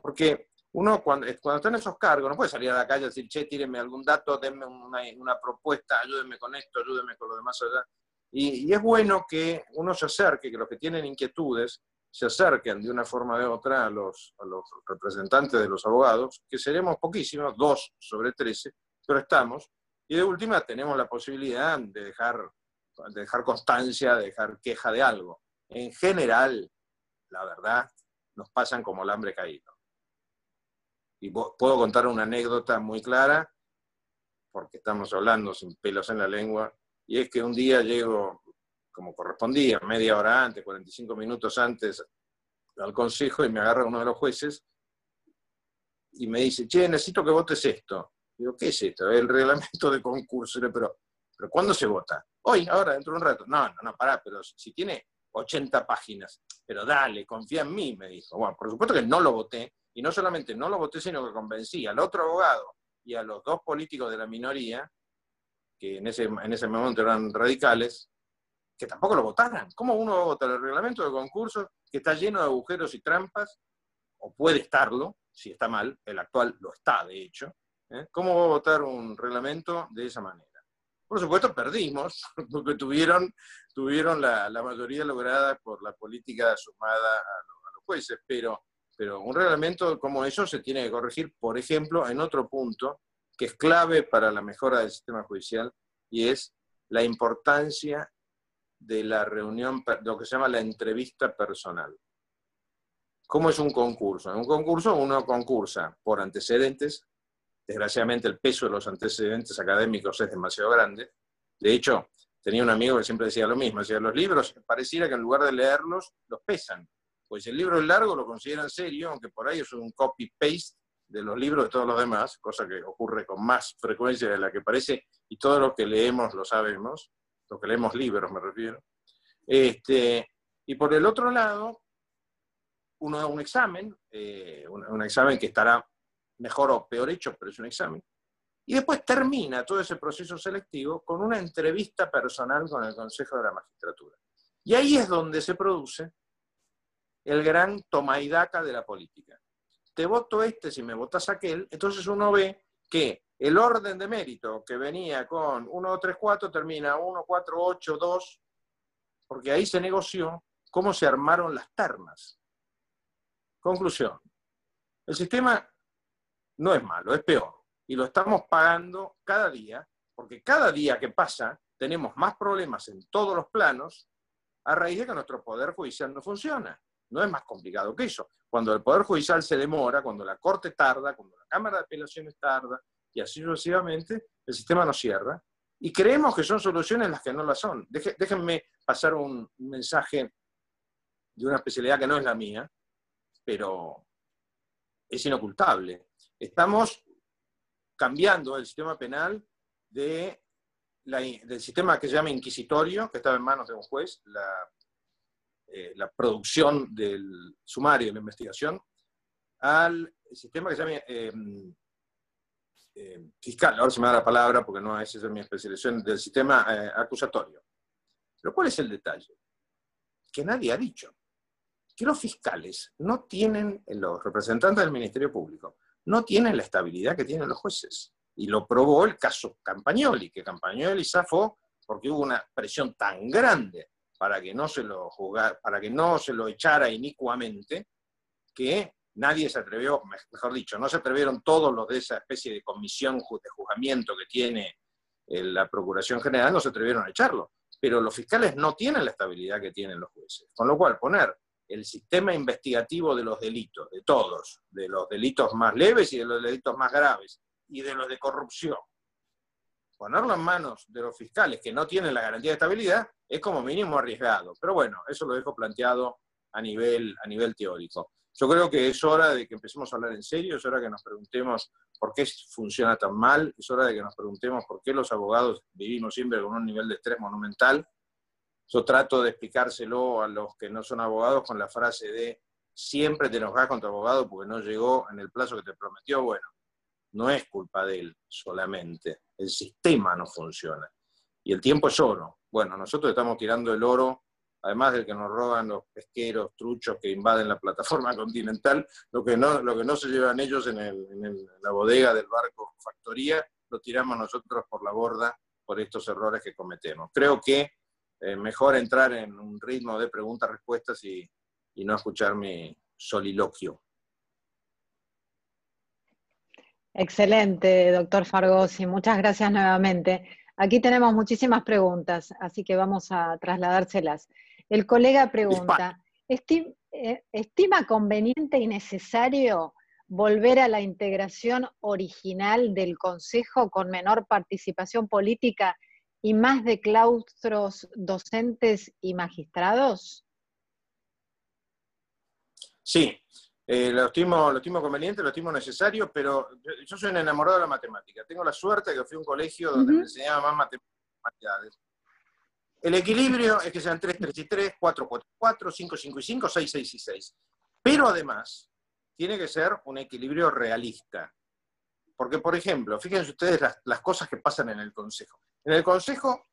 Porque uno cuando, cuando está en esos cargos no puede salir a la calle y decir, che, tírenme algún dato, denme una, una propuesta, ayúdenme con esto, ayúdenme con lo demás allá. Y, es bueno que uno se acerque, que los que tienen inquietudes se acerquen de una forma u otra a los, a los representantes de los abogados, que seremos poquísimos, dos sobre trece, pero estamos. Y de última tenemos la posibilidad de dejar, de dejar constancia, de dejar queja de algo. En general, la verdad, nos pasan como el hambre caído. Y puedo contar una anécdota muy clara, porque estamos hablando sin pelos en la lengua, y es que un día llego, como correspondía, media hora antes, 45 minutos antes al consejo, y me agarra uno de los jueces y me dice, che, necesito que votes esto. Digo, ¿qué es esto? El reglamento de concurso. Pero, pero ¿cuándo se vota? Hoy, ahora, dentro de un rato. No, no, no, pará, pero si tiene 80 páginas, pero dale, confía en mí, me dijo. Bueno, por supuesto que no lo voté, y no solamente no lo voté, sino que convencí al otro abogado y a los dos políticos de la minoría, que en ese, en ese momento eran radicales, que tampoco lo votaran. ¿Cómo uno va a votar el reglamento de concurso que está lleno de agujeros y trampas? O puede estarlo, si está mal, el actual lo está, de hecho. ¿eh? ¿Cómo va a votar un reglamento de esa manera? Por supuesto, perdimos, porque tuvieron, tuvieron la, mayoría lograda por la política sumada a, los jueces, pero, pero un reglamento como eso se tiene que corregir, por ejemplo, en otro punto que es clave para la mejora del sistema judicial, y es la importancia de la reunión, lo que se llama la entrevista personal. ¿Cómo es un concurso? En un concurso uno concursa por antecedentes. Desgraciadamente el peso de los antecedentes académicos es demasiado grande. De hecho, tenía un amigo que siempre decía lo mismo. Decía, los libros pareciera que en lugar de leerlos, los pesan. Pues el libro es largo, lo consideran serio, aunque por ahí es un copy-paste de los libros de todos los demás, cosa que ocurre con más frecuencia de la que parece, y todos los que leemos lo sabemos lo que leemos libros me refiero. Este, y por el otro lado, uno da un examen, eh, un, examen que estará mejor o peor hecho, pero es un examen. Y después termina todo ese proceso selectivo con una entrevista personal con el Consejo de la Magistratura. Y ahí es donde se produce el gran toma y daca de la política. Te voto este si me votas aquel, entonces uno ve que el orden de mérito que venía con 1, 3, 4 termina 1, 4, 8, 2, porque ahí se negoció cómo se armaron las ternas. Conclusión. El sistema no es malo, es peor. Y lo estamos pagando cada día, porque cada día que pasa tenemos más problemas en todos los planos a raíz de que nuestro Poder Judicial no funciona. No es más complicado que eso. Cuando el Poder Judicial se demora, cuando la Corte tarda, cuando la Cámara de Apelaciones tarda, y así sucesivamente, el sistema nos cierra. Y creemos que son soluciones las que no las son. déjenme pasar un mensaje de una especialidad que no es la mía, pero es inocultable. Estamos cambiando el sistema penal de del sistema que se llama inquisitorio, que estaba en manos de un juez, la, eh, la producción del sumario, de la investigación, al sistema que se llama eh, eh, fiscal, ahora se me da la palabra porque no es esa mi especialización, del sistema eh, acusatorio. Pero ¿cuál es el detalle? Que nadie ha dicho. Que los fiscales no tienen, los representantes del Ministerio Público, no tienen la estabilidad que tienen los jueces. Y lo probó el caso Campagnoli, que Campagnoli zafó porque hubo una presión tan grande para que no se lo para que no se lo echara inicuamente, que nadie se atrevió, mejor dicho, no se atrevieron todos los de esa especie de comisión de juzgamiento que tiene eh, la Procuración General, no se atrevieron a echarlo. Pero los fiscales no tienen la estabilidad que tienen los jueces. Con lo cual, poner el sistema investigativo de los delitos, de todos, de los delitos más leves y de los delitos más graves, y de los de corrupción, ponerlo en manos de los fiscales que no tienen la garantía de estabilidad, es como mínimo arriesgado. Pero bueno, eso lo dejo planteado a nivel, a nivel teórico. Yo creo que es hora de que empecemos a hablar en serio, es hora que nos preguntemos por qué funciona tan mal, es hora de que nos preguntemos por qué los abogados vivimos siempre con un nivel de estrés monumental. Yo trato de explicárselo a los que no son abogados con la frase de siempre te enojas con tu abogado porque no llegó en el plazo que te prometió. Bueno, no es culpa de él solamente, el sistema no funciona. Y el tiempo es oro. Bueno, nosotros estamos tirando el oro además del que nos roban los pesqueros, truchos que invaden la plataforma continental, lo que no, se llevan ellos en, la bodega del barco factoría, lo tiramos nosotros por la borda por estos errores que cometemos. Creo que eh, mejor entrar en un ritmo de preguntas-respuestas y, y no escuchar mi soliloquio. Excelente, doctor Fargosi. Muchas gracias nuevamente. Aquí tenemos muchísimas preguntas, así que vamos a trasladárselas. El colega pregunta, eh, ¿estima conveniente y necesario volver a la integración original del Consejo con menor participación política y más de claustros docentes y magistrados? Sí, Eh, lo, estimo, lo estimo conveniente, lo estimo necesario, pero yo, soy un enamorado de la matemática. Tengo la suerte de que fui a un colegio donde me enseñaba más matemáticas. El equilibrio es que sean 3, 3 y 3, 4, 4, 4, 5, 5 y 5, 6, 6 y 6. Pero además, tiene que ser un equilibrio realista. Porque, por ejemplo, fíjense ustedes las, las cosas que pasan en el Consejo. En el Consejo,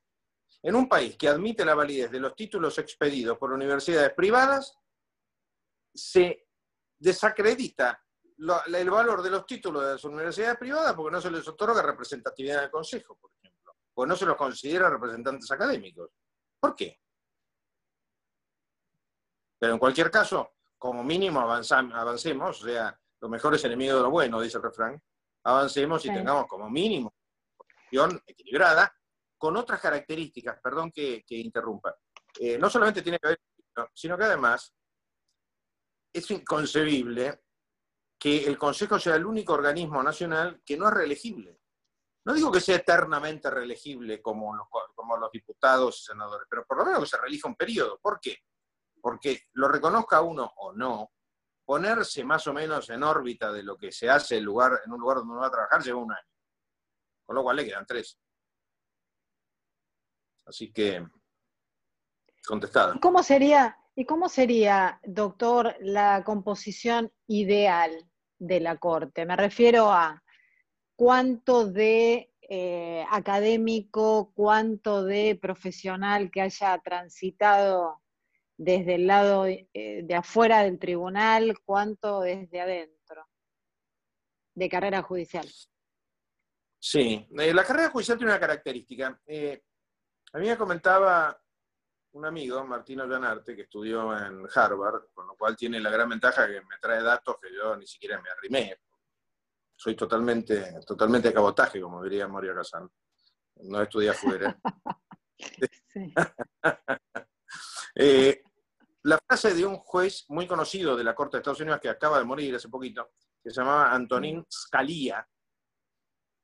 en un país que admite la validez de los títulos expedidos por universidades privadas, se desacredita el valor de los títulos de las universidades privadas porque no se les otorga representatividad en el Consejo, por ejemplo, o no se los considera representantes académicos. ¿Por qué? Pero en cualquier caso, como mínimo avancemos, o sea, lo mejor es enemigo de lo bueno, dice el refrán, avancemos y tengamos como mínimo una posición equilibrada, con otras características, perdón que, interrumpa. Eh, no solamente tiene que ver, sino que además es inconcebible que el Consejo sea el único organismo nacional que no es reelegible. No digo que sea eternamente reelegible como los, diputados y senadores, pero por lo menos que se reelija un periodo. ¿Por qué? Porque lo reconozca uno o no, ponerse más o menos en órbita de lo que se hace en, un lugar donde uno va a trabajar lleva un año. Con lo cual le quedan tres. Así que, contestado. ¿Cómo sería, ¿Y cómo sería, doctor, la composición ideal de la Corte? Me refiero a cuánto de eh, académico, cuánto de profesional que haya transitado desde el lado eh, de afuera del tribunal, cuánto desde adentro de carrera judicial. Sí, eh, la carrera judicial tiene una característica. a mí me comentaba un amigo, Martino Llanarte, que estudió en Harvard, con lo cual tiene la gran ventaja que me trae datos que yo ni siquiera me arrimé. Soy totalmente, totalmente cabotaje, como diría Moria Kazan. No estudié afuera. eh, la frase de un juez muy conocido de la Corte de Estados Unidos que acaba de morir hace poquito, que se llamaba Antonín Scalia,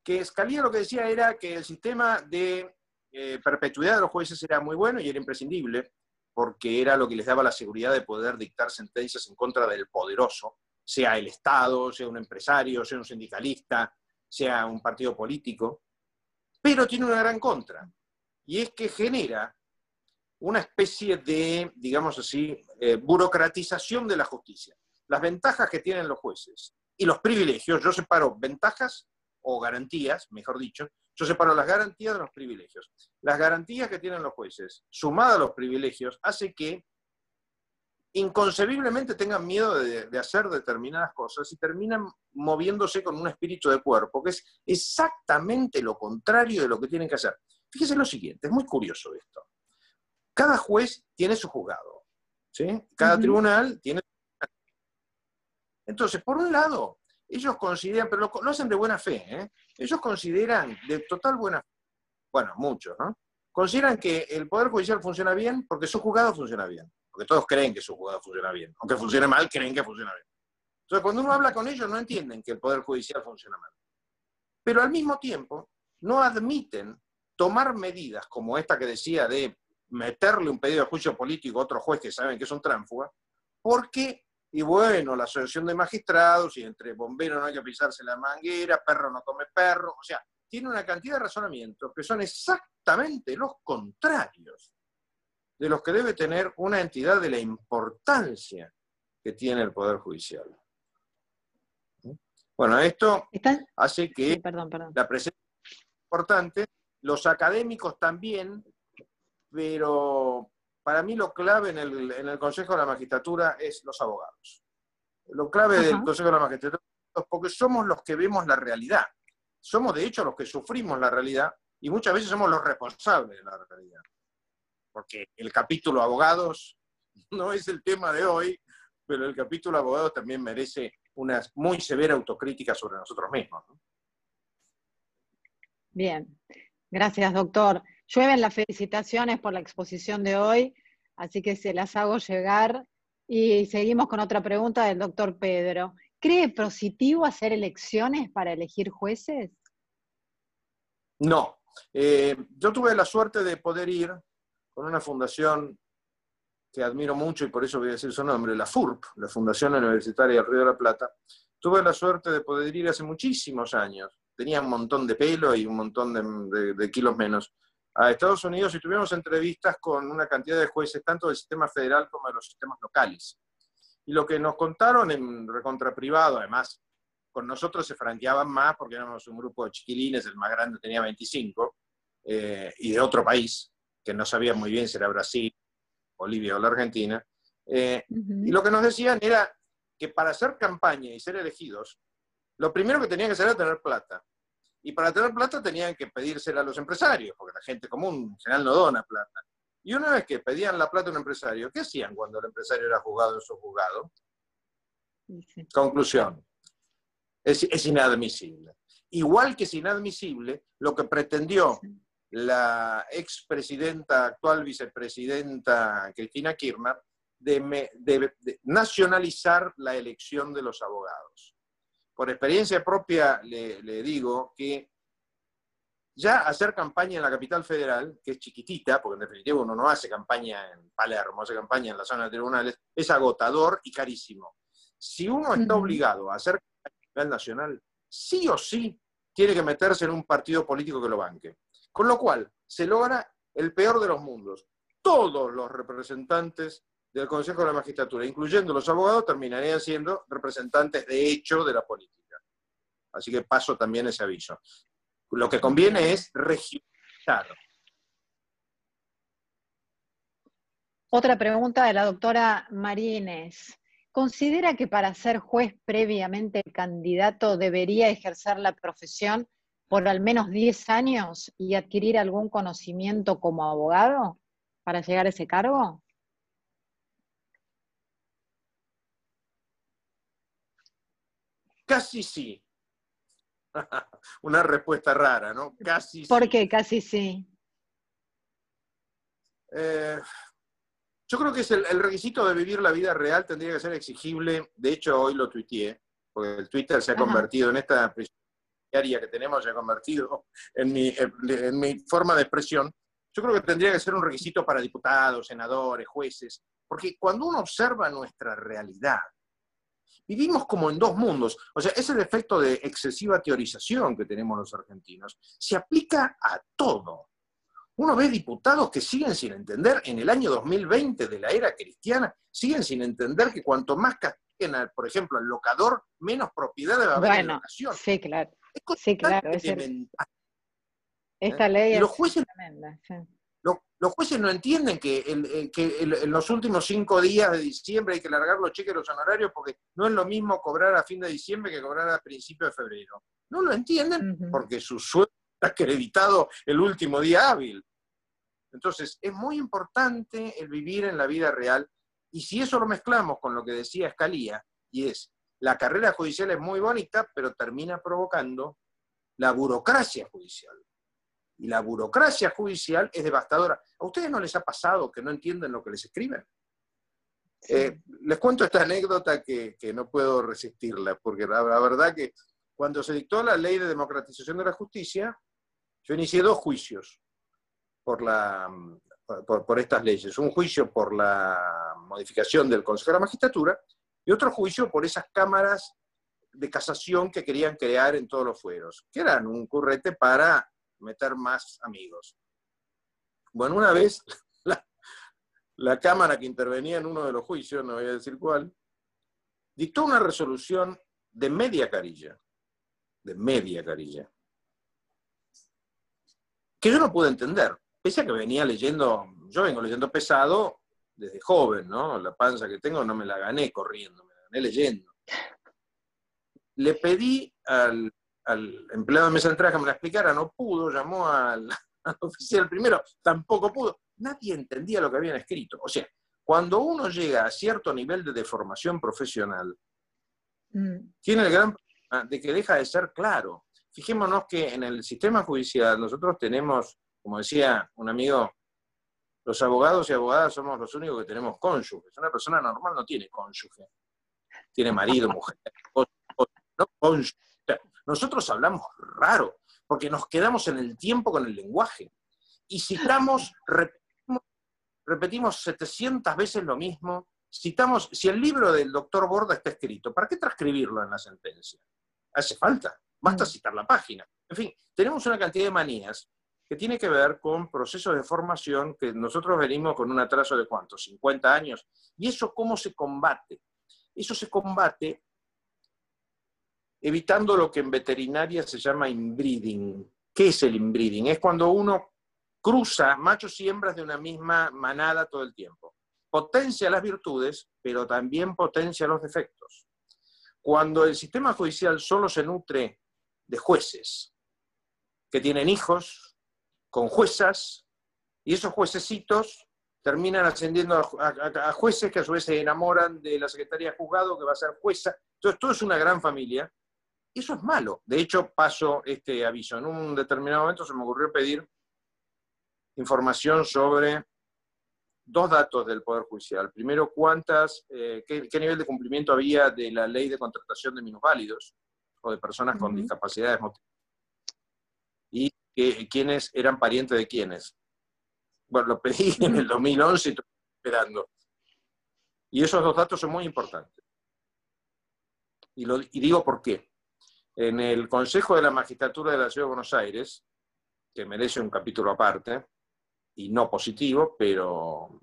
que Scalia lo que decía era que el sistema de eh, perpetuidad de los jueces era muy bueno y era imprescindible, porque era lo que les daba la seguridad de poder dictar sentencias en contra del poderoso, sea el Estado, sea un empresario, sea un sindicalista, sea un partido político. Pero tiene una gran contra, y es que genera una especie de, digamos así, eh, burocratización de la justicia. Las ventajas que tienen los jueces y los privilegios, yo separo ventajas o garantías, mejor dicho, yo separo las garantías de los privilegios. Las garantías que tienen los jueces, sumadas a los privilegios, hace que inconcebiblemente tengan miedo de, hacer determinadas cosas y terminan moviéndose con un espíritu de cuerpo, que es exactamente lo contrario de lo que tienen que hacer. Fíjese lo siguiente, es muy curioso esto. Cada juez tiene su juzgado, ¿sí? Cada tribunal tiene... Entonces, por un lado, ellos consideran, pero lo, hacen de buena fe, ¿eh? Ellos consideran de total buena bueno, muchos, ¿no? Consideran que el Poder Judicial funciona bien porque su juzgado funciona bien, porque todos creen que su juzgado funciona bien, aunque funcione mal, creen que funciona bien. Entonces, cuando uno habla con ellos, no entienden que el Poder Judicial funciona mal. Pero al mismo tiempo, no admiten tomar medidas como esta que decía de meterle un pedido de juicio político a otro juez que saben que es un tránfuga, porque y bueno, la asociación de magistrados, y entre bomberos no hay que pisarse la manguera, perro no come perro, o sea, tiene una cantidad de razonamientos que son exactamente los contrarios de los que debe tener una entidad de la importancia que tiene el Poder Judicial. Bueno, esto hace que la presencia es importante, los académicos también, pero para mí lo clave en el, Consejo de la Magistratura es los abogados. Lo clave del Consejo de la Magistratura es porque somos los que vemos la realidad. Somos de hecho los que sufrimos la realidad y muchas veces somos los responsables de la realidad. Porque el capítulo abogados no es el tema de hoy, pero el capítulo abogados también merece una muy severa autocrítica sobre nosotros mismos. Bien, gracias doctor. Llueven las felicitaciones por la exposición de hoy, así que se las hago llegar. Y seguimos con otra pregunta del doctor Pedro. ¿Cree positivo hacer elecciones para elegir jueces? No. Eh, yo tuve la suerte de poder ir con una fundación que admiro mucho y por eso voy a decir su nombre, la FURP, la Fundación Universitaria del Río de la Plata, tuve la suerte de poder ir hace muchísimos años, tenía un montón de pelo y un montón de, kilos menos, a Estados Unidos y tuvimos entrevistas con una cantidad de jueces, tanto del sistema federal como de los sistemas locales. Y lo que nos contaron en recontra privado, además, con nosotros se franqueaban más porque éramos un grupo de chiquilines, el más grande tenía 25, eh, y de otro país, que no sabía muy bien si era Brasil, Bolivia o la Argentina. Eh, y lo que nos decían era que para hacer campaña y ser elegidos, lo primero que tenían que hacer era tener plata. Y para tener plata tenían que pedírsela a los empresarios, porque la gente común en general no dona plata. Y una vez que pedían la plata a un empresario, ¿qué hacían cuando el empresario era juzgado en su juzgado? Conclusión. Es, es, inadmisible. Igual que es inadmisible lo que pretendió la expresidenta, actual vicepresidenta Cristina Kirchner, de, nacionalizar la elección de los abogados. Por experiencia propia le, digo que ya hacer campaña en la capital federal, que es chiquitita, porque en definitiva uno no hace campaña en Palermo, hace campaña en la zona de tribunales, es agotador y carísimo. Si uno está obligado a hacer campaña a nivel nacional, sí o sí tiene que meterse en un partido político que lo banque. Con lo cual, se logra el peor de los mundos. Todos los representantes del Consejo de la Magistratura, incluyendo los abogados, terminarían siendo representantes de hecho de la política. Así que paso también ese aviso. Lo que conviene es regionalizar. Otra pregunta de la doctora Marínez. ¿Considera que para ser juez previamente el candidato debería ejercer la profesión por al menos 10 años y adquirir algún conocimiento como abogado para llegar a ese cargo? Casi sí. Una respuesta rara, ¿no? Casi ¿Por qué casi sí? Eh, yo creo que es el, requisito de vivir la vida real tendría que ser exigible. De hecho, hoy lo tuiteé, porque el Twitter se ha convertido en esta que tenemos ya convertido en mi, en mi forma de expresión, yo creo que tendría que ser un requisito para diputados, senadores, jueces, porque cuando uno observa nuestra realidad, vivimos como en dos mundos. O sea, ese defecto de excesiva teorización que tenemos los argentinos se aplica a todo. Uno ve diputados que siguen sin entender, en el año 2020 de la era cristiana, siguen sin entender que cuanto más castiguen, por ejemplo, al locador, menos propiedad en la nación. Sí, claro sí, claro. Esta ley es los jueces, tremenda. Los, jueces no entienden que, en los últimos cinco días de diciembre hay que largar los cheques los honorarios porque no es lo mismo cobrar a fin de diciembre que cobrar a principio de febrero. No lo entienden porque su sueldo está acreditado el último día hábil. Entonces, es muy importante el vivir en la vida real y si eso lo mezclamos con lo que decía Escalía, y es la carrera judicial es muy bonita, pero termina provocando la burocracia judicial. Y la burocracia judicial es devastadora. ¿A ustedes no les ha pasado que no entienden lo que les escriben? Eh, les cuento esta anécdota que, no puedo resistirla, porque la, verdad que cuando se dictó la ley de democratización de la justicia, yo inicié dos juicios por, la, por, por estas leyes. Un juicio por la modificación del Consejo de la Magistratura y otro juicio por esas cámaras de casación que querían crear en todos los fueros, que eran un currete para meter más amigos. Bueno, una vez la, Cámara que intervenía en uno de los juicios, no voy a decir cuál, dictó una resolución de media carilla, de media carilla, que yo no pude entender, pese a que venía leyendo, yo vengo leyendo pesado, desde joven, ¿no? La panza que tengo no me la gané corriendo, me la gané leyendo. Le pedí al, empleado de mesa de entrada que me la explicara, no pudo, llamó al, oficial primero, tampoco pudo. Nadie entendía lo que habían escrito. O sea, cuando uno llega a cierto nivel de deformación profesional, mm. tiene el gran problema de que deja de ser claro. Fijémonos que en el sistema judicial nosotros tenemos, como decía un amigo, los abogados y abogadas somos los únicos que tenemos cónyuges. Una persona normal no tiene cónyuge. Tiene marido, mujer, no cónyuge. Nosotros hablamos raro, porque nos quedamos en el tiempo con el lenguaje. Y citamos, repetimos, repetimos 700 veces lo mismo, citamos, si el libro del doctor Borda está escrito, ¿para qué transcribirlo en la sentencia? Hace falta, basta mm. citar la página. En fin, tenemos una cantidad de manías que tiene que ver con procesos de formación que nosotros venimos con un atraso de cuánto, 50 años. ¿Y eso cómo se combate? Eso se combate evitando lo que en veterinaria se llama inbreeding. ¿Qué es el inbreeding? Es cuando uno cruza machos y hembras de una misma manada todo el tiempo. Potencia las virtudes, pero también potencia los defectos. Cuando el sistema judicial solo se nutre de jueces que tienen hijos, con juezas, y esos juececitos terminan ascendiendo a, jueces que a su vez se enamoran de la secretaria de juzgado que va a ser jueza. Entonces, todo es una gran familia. Eso es malo. De hecho, paso este aviso. En un determinado momento se me ocurrió pedir información sobre dos datos del Poder Judicial. Primero, cuántas, eh, qué, nivel de cumplimiento había de la ley de contratación de minusválidos o de personas con discapacidades y quiénes eran parientes de quiénes. Bueno, lo pedí en el 2011 y estoy esperando. Y esos dos datos son muy importantes. Y, lo, y digo por qué. En el Consejo de la Magistratura de la Ciudad de Buenos Aires, que merece un capítulo aparte, y no positivo, pero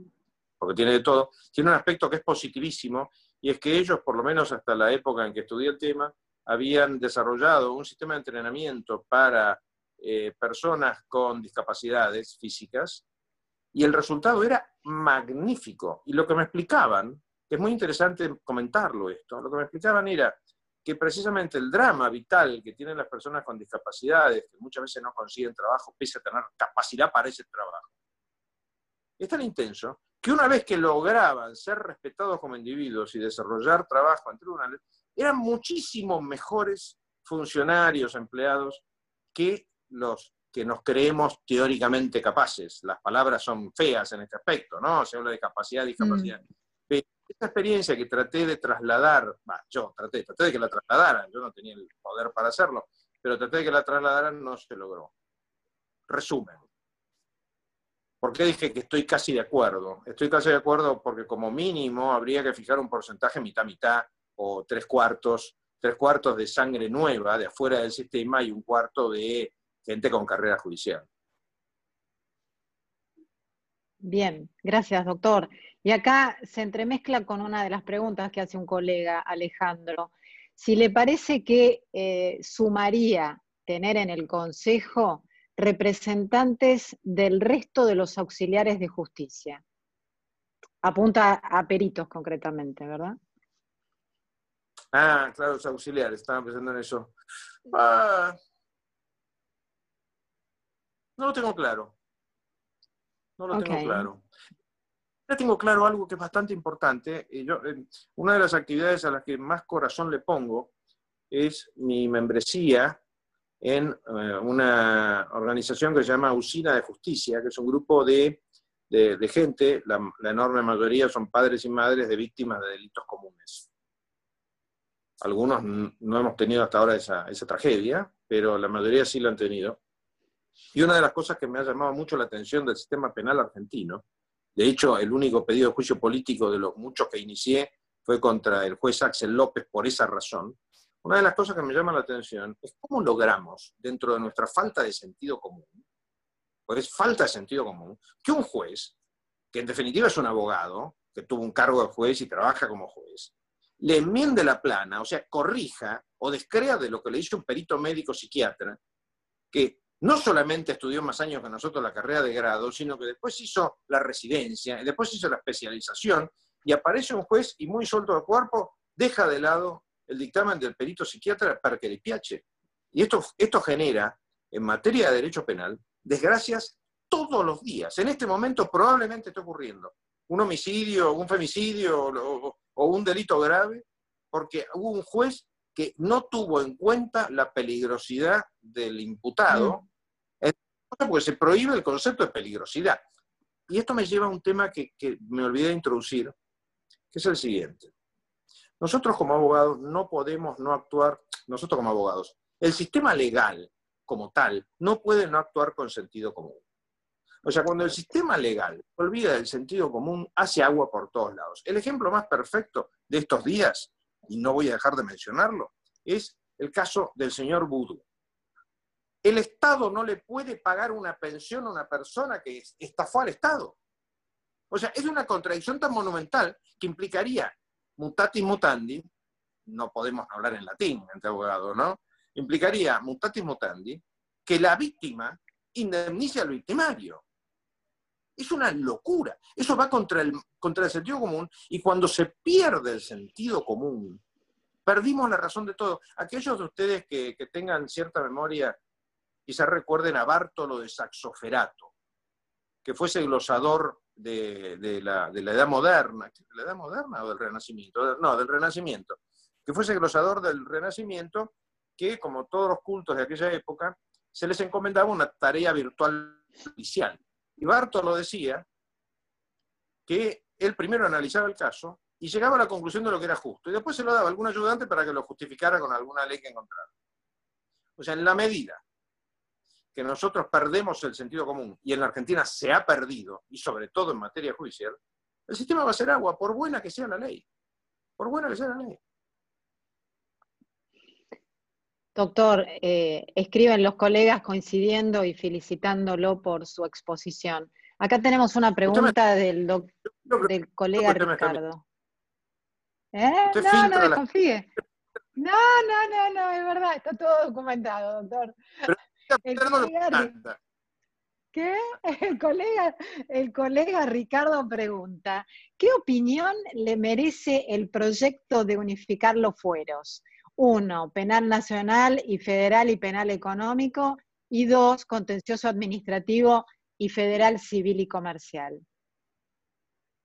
porque tiene de todo, tiene un aspecto que es positivísimo, y es que ellos, por lo menos hasta la época en que estudié el tema, habían desarrollado un sistema de entrenamiento para eh, personas con discapacidades físicas y el resultado era magnífico. Y lo que me explicaban, que es muy interesante comentarlo esto, lo que me explicaban era que precisamente el drama vital que tienen las personas con discapacidades, que muchas veces no consiguen trabajo pese a tener capacidad para ese trabajo, es tan intenso que una vez que lograban ser respetados como individuos y desarrollar trabajo en tribunales, eran muchísimo mejores funcionarios, empleados, que los que nos creemos teóricamente capaces. Las palabras son feas en este aspecto, ¿no? Se habla de capacidad, discapacidad. Mm. Esta experiencia que traté de trasladar, yo traté, traté de que la trasladaran, yo no tenía el poder para hacerlo, pero traté de que la trasladaran, no se logró. Resumen. ¿Por qué dije que estoy casi de acuerdo? Estoy casi de acuerdo porque como mínimo habría que fijar un porcentaje mitad-mitad o tres cuartos, tres cuartos de sangre nueva de afuera del sistema y un cuarto de gente con carrera judicial. Bien, gracias, doctor. Y acá se entremezcla con una de las preguntas que hace un colega, Alejandro. Si le parece que eh, sumaría tener en el Consejo representantes del resto de los auxiliares de justicia. Apunta a peritos concretamente, ¿verdad? Ah, claro, los auxiliares, estaba pensando en eso. Ah, no lo tengo claro. No lo tengo claro. Ya tengo claro algo que es bastante importante. Yo, una de las actividades a las que más corazón le pongo es mi membresía en eh, una organización que se llama Usina de Justicia, que es un grupo de, gente, la, enorme mayoría son padres y madres de víctimas de delitos comunes. Algunos no hemos tenido hasta ahora esa, esa tragedia, pero la mayoría sí lo han tenido. Y una de las cosas que me ha llamado mucho la atención del sistema penal argentino, de hecho, el único pedido de juicio político de los muchos que inicié fue contra el juez Axel López por esa razón. Una de las cosas que me llama la atención es cómo logramos, dentro de nuestra falta de sentido común, pues falta de sentido común, que un juez, que en definitiva es un abogado, que tuvo un cargo de juez y trabaja como juez, le enmiende la plana, o sea, corrija o descrea de lo que le dice un perito médico psiquiatra, que no solamente estudió más años que nosotros la carrera de grado, sino que después hizo la residencia, después hizo la especialización, y aparece un juez y muy suelto de cuerpo deja de lado el dictamen del perito psiquiatra para que le piache. Y esto, esto genera, en materia de derecho penal, desgracias todos los días. En este momento probablemente está ocurriendo un homicidio, un femicidio o, o un delito grave, porque hubo un juez que no tuvo en cuenta la peligrosidad del imputado, porque se prohíbe el concepto de peligrosidad. Y esto me lleva a un tema que, me olvidé de introducir, que es el siguiente. Nosotros como abogados no podemos no actuar, nosotros como abogados, el sistema legal como tal no puede no actuar con sentido común. O sea, cuando el sistema legal olvida del sentido común, hace agua por todos lados. El ejemplo más perfecto de estos días, y no voy a dejar de mencionarlo, es el caso del señor Vudú. El Estado no le puede pagar una pensión a una persona que estafó al Estado. O sea, es una contradicción tan monumental que implicaría mutatis mutandi, no podemos hablar en latín entre abogados, ¿no? Implicaría mutatis mutandi que la víctima indemnice al victimario. Es una locura. Eso va contra el, contra el sentido común y cuando se pierde el sentido común, perdimos la razón de todo. Aquellos de ustedes que, que tengan cierta memoria, quizás recuerden a Bartolo de Saxoferato, que fuese glosador de, la, edad moderna, ¿la edad moderna o del Renacimiento? No, del Renacimiento, que fuese glosador del Renacimiento, que como todos los cultos de aquella época, se les encomendaba una tarea virtual judicial. Y Bartolo decía que él primero analizaba el caso y llegaba a la conclusión de lo que era justo, y después se lo daba a algún ayudante para que lo justificara con alguna ley que encontrara. O sea, en la medida que nosotros perdemos el sentido común y en la Argentina se ha perdido, y sobre todo en materia judicial, el sistema va a ser agua, por buena que sea la ley. Por buena que sea la ley. Doctor, eh, escriben los colegas coincidiendo y felicitándolo por su exposición. Acá tenemos una pregunta del, del colega Ricardo. ¿Eh? No, no desconfíe. No, no, no, no, es verdad, está todo documentado, doctor. El colega, ¿Qué? El colega, el colega Ricardo pregunta, ¿qué opinión le merece el proyecto de unificar los fueros? Uno, penal nacional y federal y penal económico, y dos, contencioso administrativo y federal civil y comercial.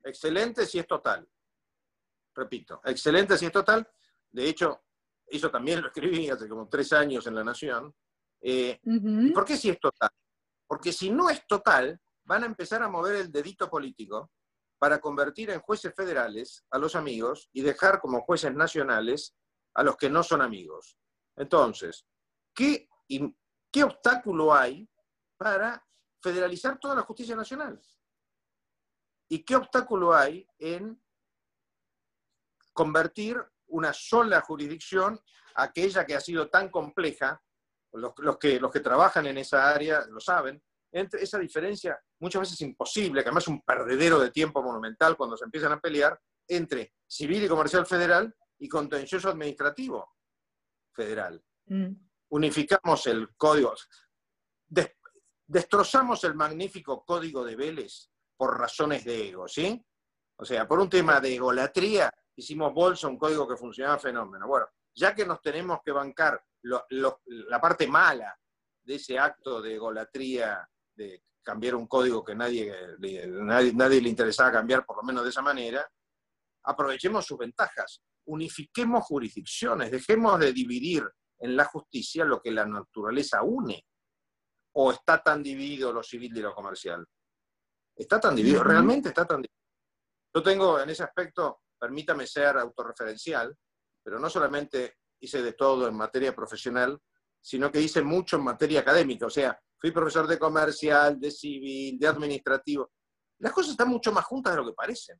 Excelente si es total. Repito, excelente si es total. De hecho, eso también lo escribí hace como tres años en La Nación. Eh, ¿Por qué si es total? Porque si no es total, van a empezar a mover el dedito político para convertir en jueces federales a los amigos y dejar como jueces nacionales a los que no son amigos. Entonces, ¿qué, qué obstáculo hay para federalizar toda la justicia nacional? ¿Y qué obstáculo hay en convertir una sola jurisdicción, aquella que ha sido tan compleja los, que, los que trabajan en esa área lo saben, entre esa diferencia muchas veces imposible, que además es un perdedero de tiempo monumental cuando se empiezan a pelear, entre civil y comercial federal y contencioso administrativo federal. Mm. Unificamos el código, destrozamos el magnífico código de Vélez por razones de ego, ¿sí? O sea, por un tema de egolatría, hicimos bolsa un código que funcionaba fenómeno. Bueno, ya que nos tenemos que bancar la parte mala de ese acto de golatría, de cambiar un código que nadie, nadie, nadie le interesaba cambiar, por lo menos de esa manera, aprovechemos sus ventajas, unifiquemos jurisdicciones, dejemos de dividir en la justicia lo que la naturaleza une. ¿O está tan dividido lo civil y lo comercial? Está tan dividido, realmente está tan dividido. Yo tengo en ese aspecto, permítame ser autorreferencial, pero no solamente hice de todo en materia profesional, sino que hice mucho en materia académica. O sea, fui profesor de comercial, de civil, de administrativo. Las cosas están mucho más juntas de lo que parecen.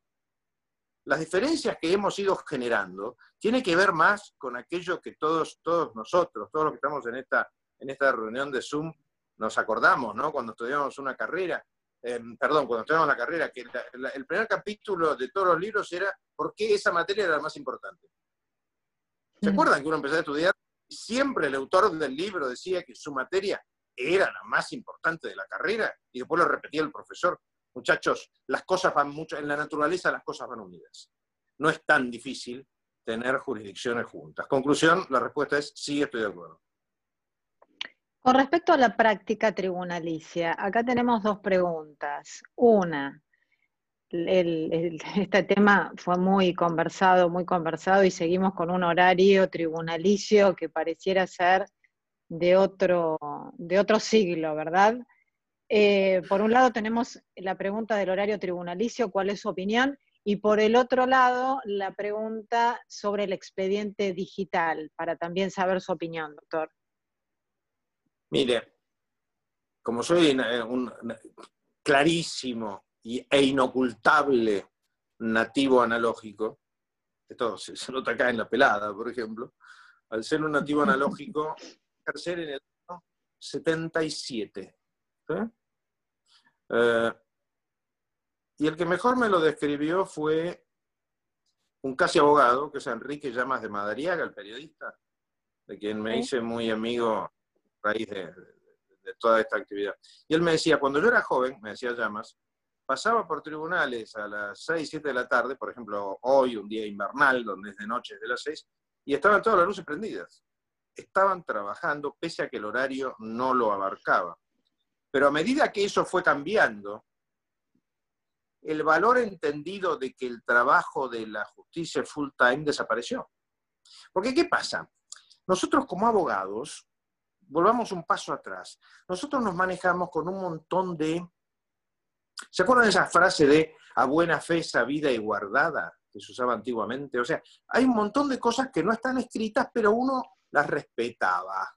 Las diferencias que hemos ido generando tienen que ver más con aquello que todos, todos nosotros, todos los que estamos en esta, en esta reunión de Zoom, nos acordamos, ¿no? Cuando estudiamos una carrera, em, perdón, cuando estudiamos la carrera, que el primer capítulo de todos los libros era ¿por qué esa materia era la más importante? ¿Se acuerdan que uno empezó a estudiar? Siempre el autor del libro decía que su materia era la más importante de la carrera y después lo repetía el profesor. Muchachos, las cosas van mucho, en la naturaleza las cosas van unidas. No es tan difícil tener jurisdicciones juntas. Conclusión, la respuesta es sí, estoy de acuerdo. Con respecto a la práctica tribunalicia, acá tenemos dos preguntas. Una, este tema fue muy conversado, muy conversado y seguimos con un horario tribunalicio que pareciera ser de otro, de otro siglo, ¿verdad? Eh, por un lado tenemos la pregunta del horario tribunalicio, ¿cuál es su opinión? Y por el otro lado, la pregunta sobre el expediente digital, para también saber su opinión, doctor. Mire, como soy clarísimo e inocultable nativo analógico, esto se, nota acá en la pelada, por ejemplo, al ser un nativo analógico, ejercer en el año 77. Eh, y el que mejor me lo describió fue un casi abogado, que es Enrique Llamas de Madariaga, el periodista, de quien me hice muy amigo a raíz de, toda esta actividad. Y él me decía, cuando yo era joven, me decía Llamas, pasaba por tribunales a las 6, 7 de la tarde, por ejemplo, hoy, un día invernal, donde es de noche, de las 6, y estaban todas las luces prendidas. Estaban trabajando pese a que el horario no lo abarcaba. Pero a medida que eso fue cambiando, el valor entendido de que el trabajo de la justicia full time desapareció. Porque ¿qué pasa? Nosotros como abogados, volvamos un paso atrás, nosotros nos manejamos con un montón de... ¿Se acuerdan de esa frase de a buena fe sabida y guardada que se usaba antiguamente? O sea, hay un montón de cosas que no están escritas, pero uno las respetaba.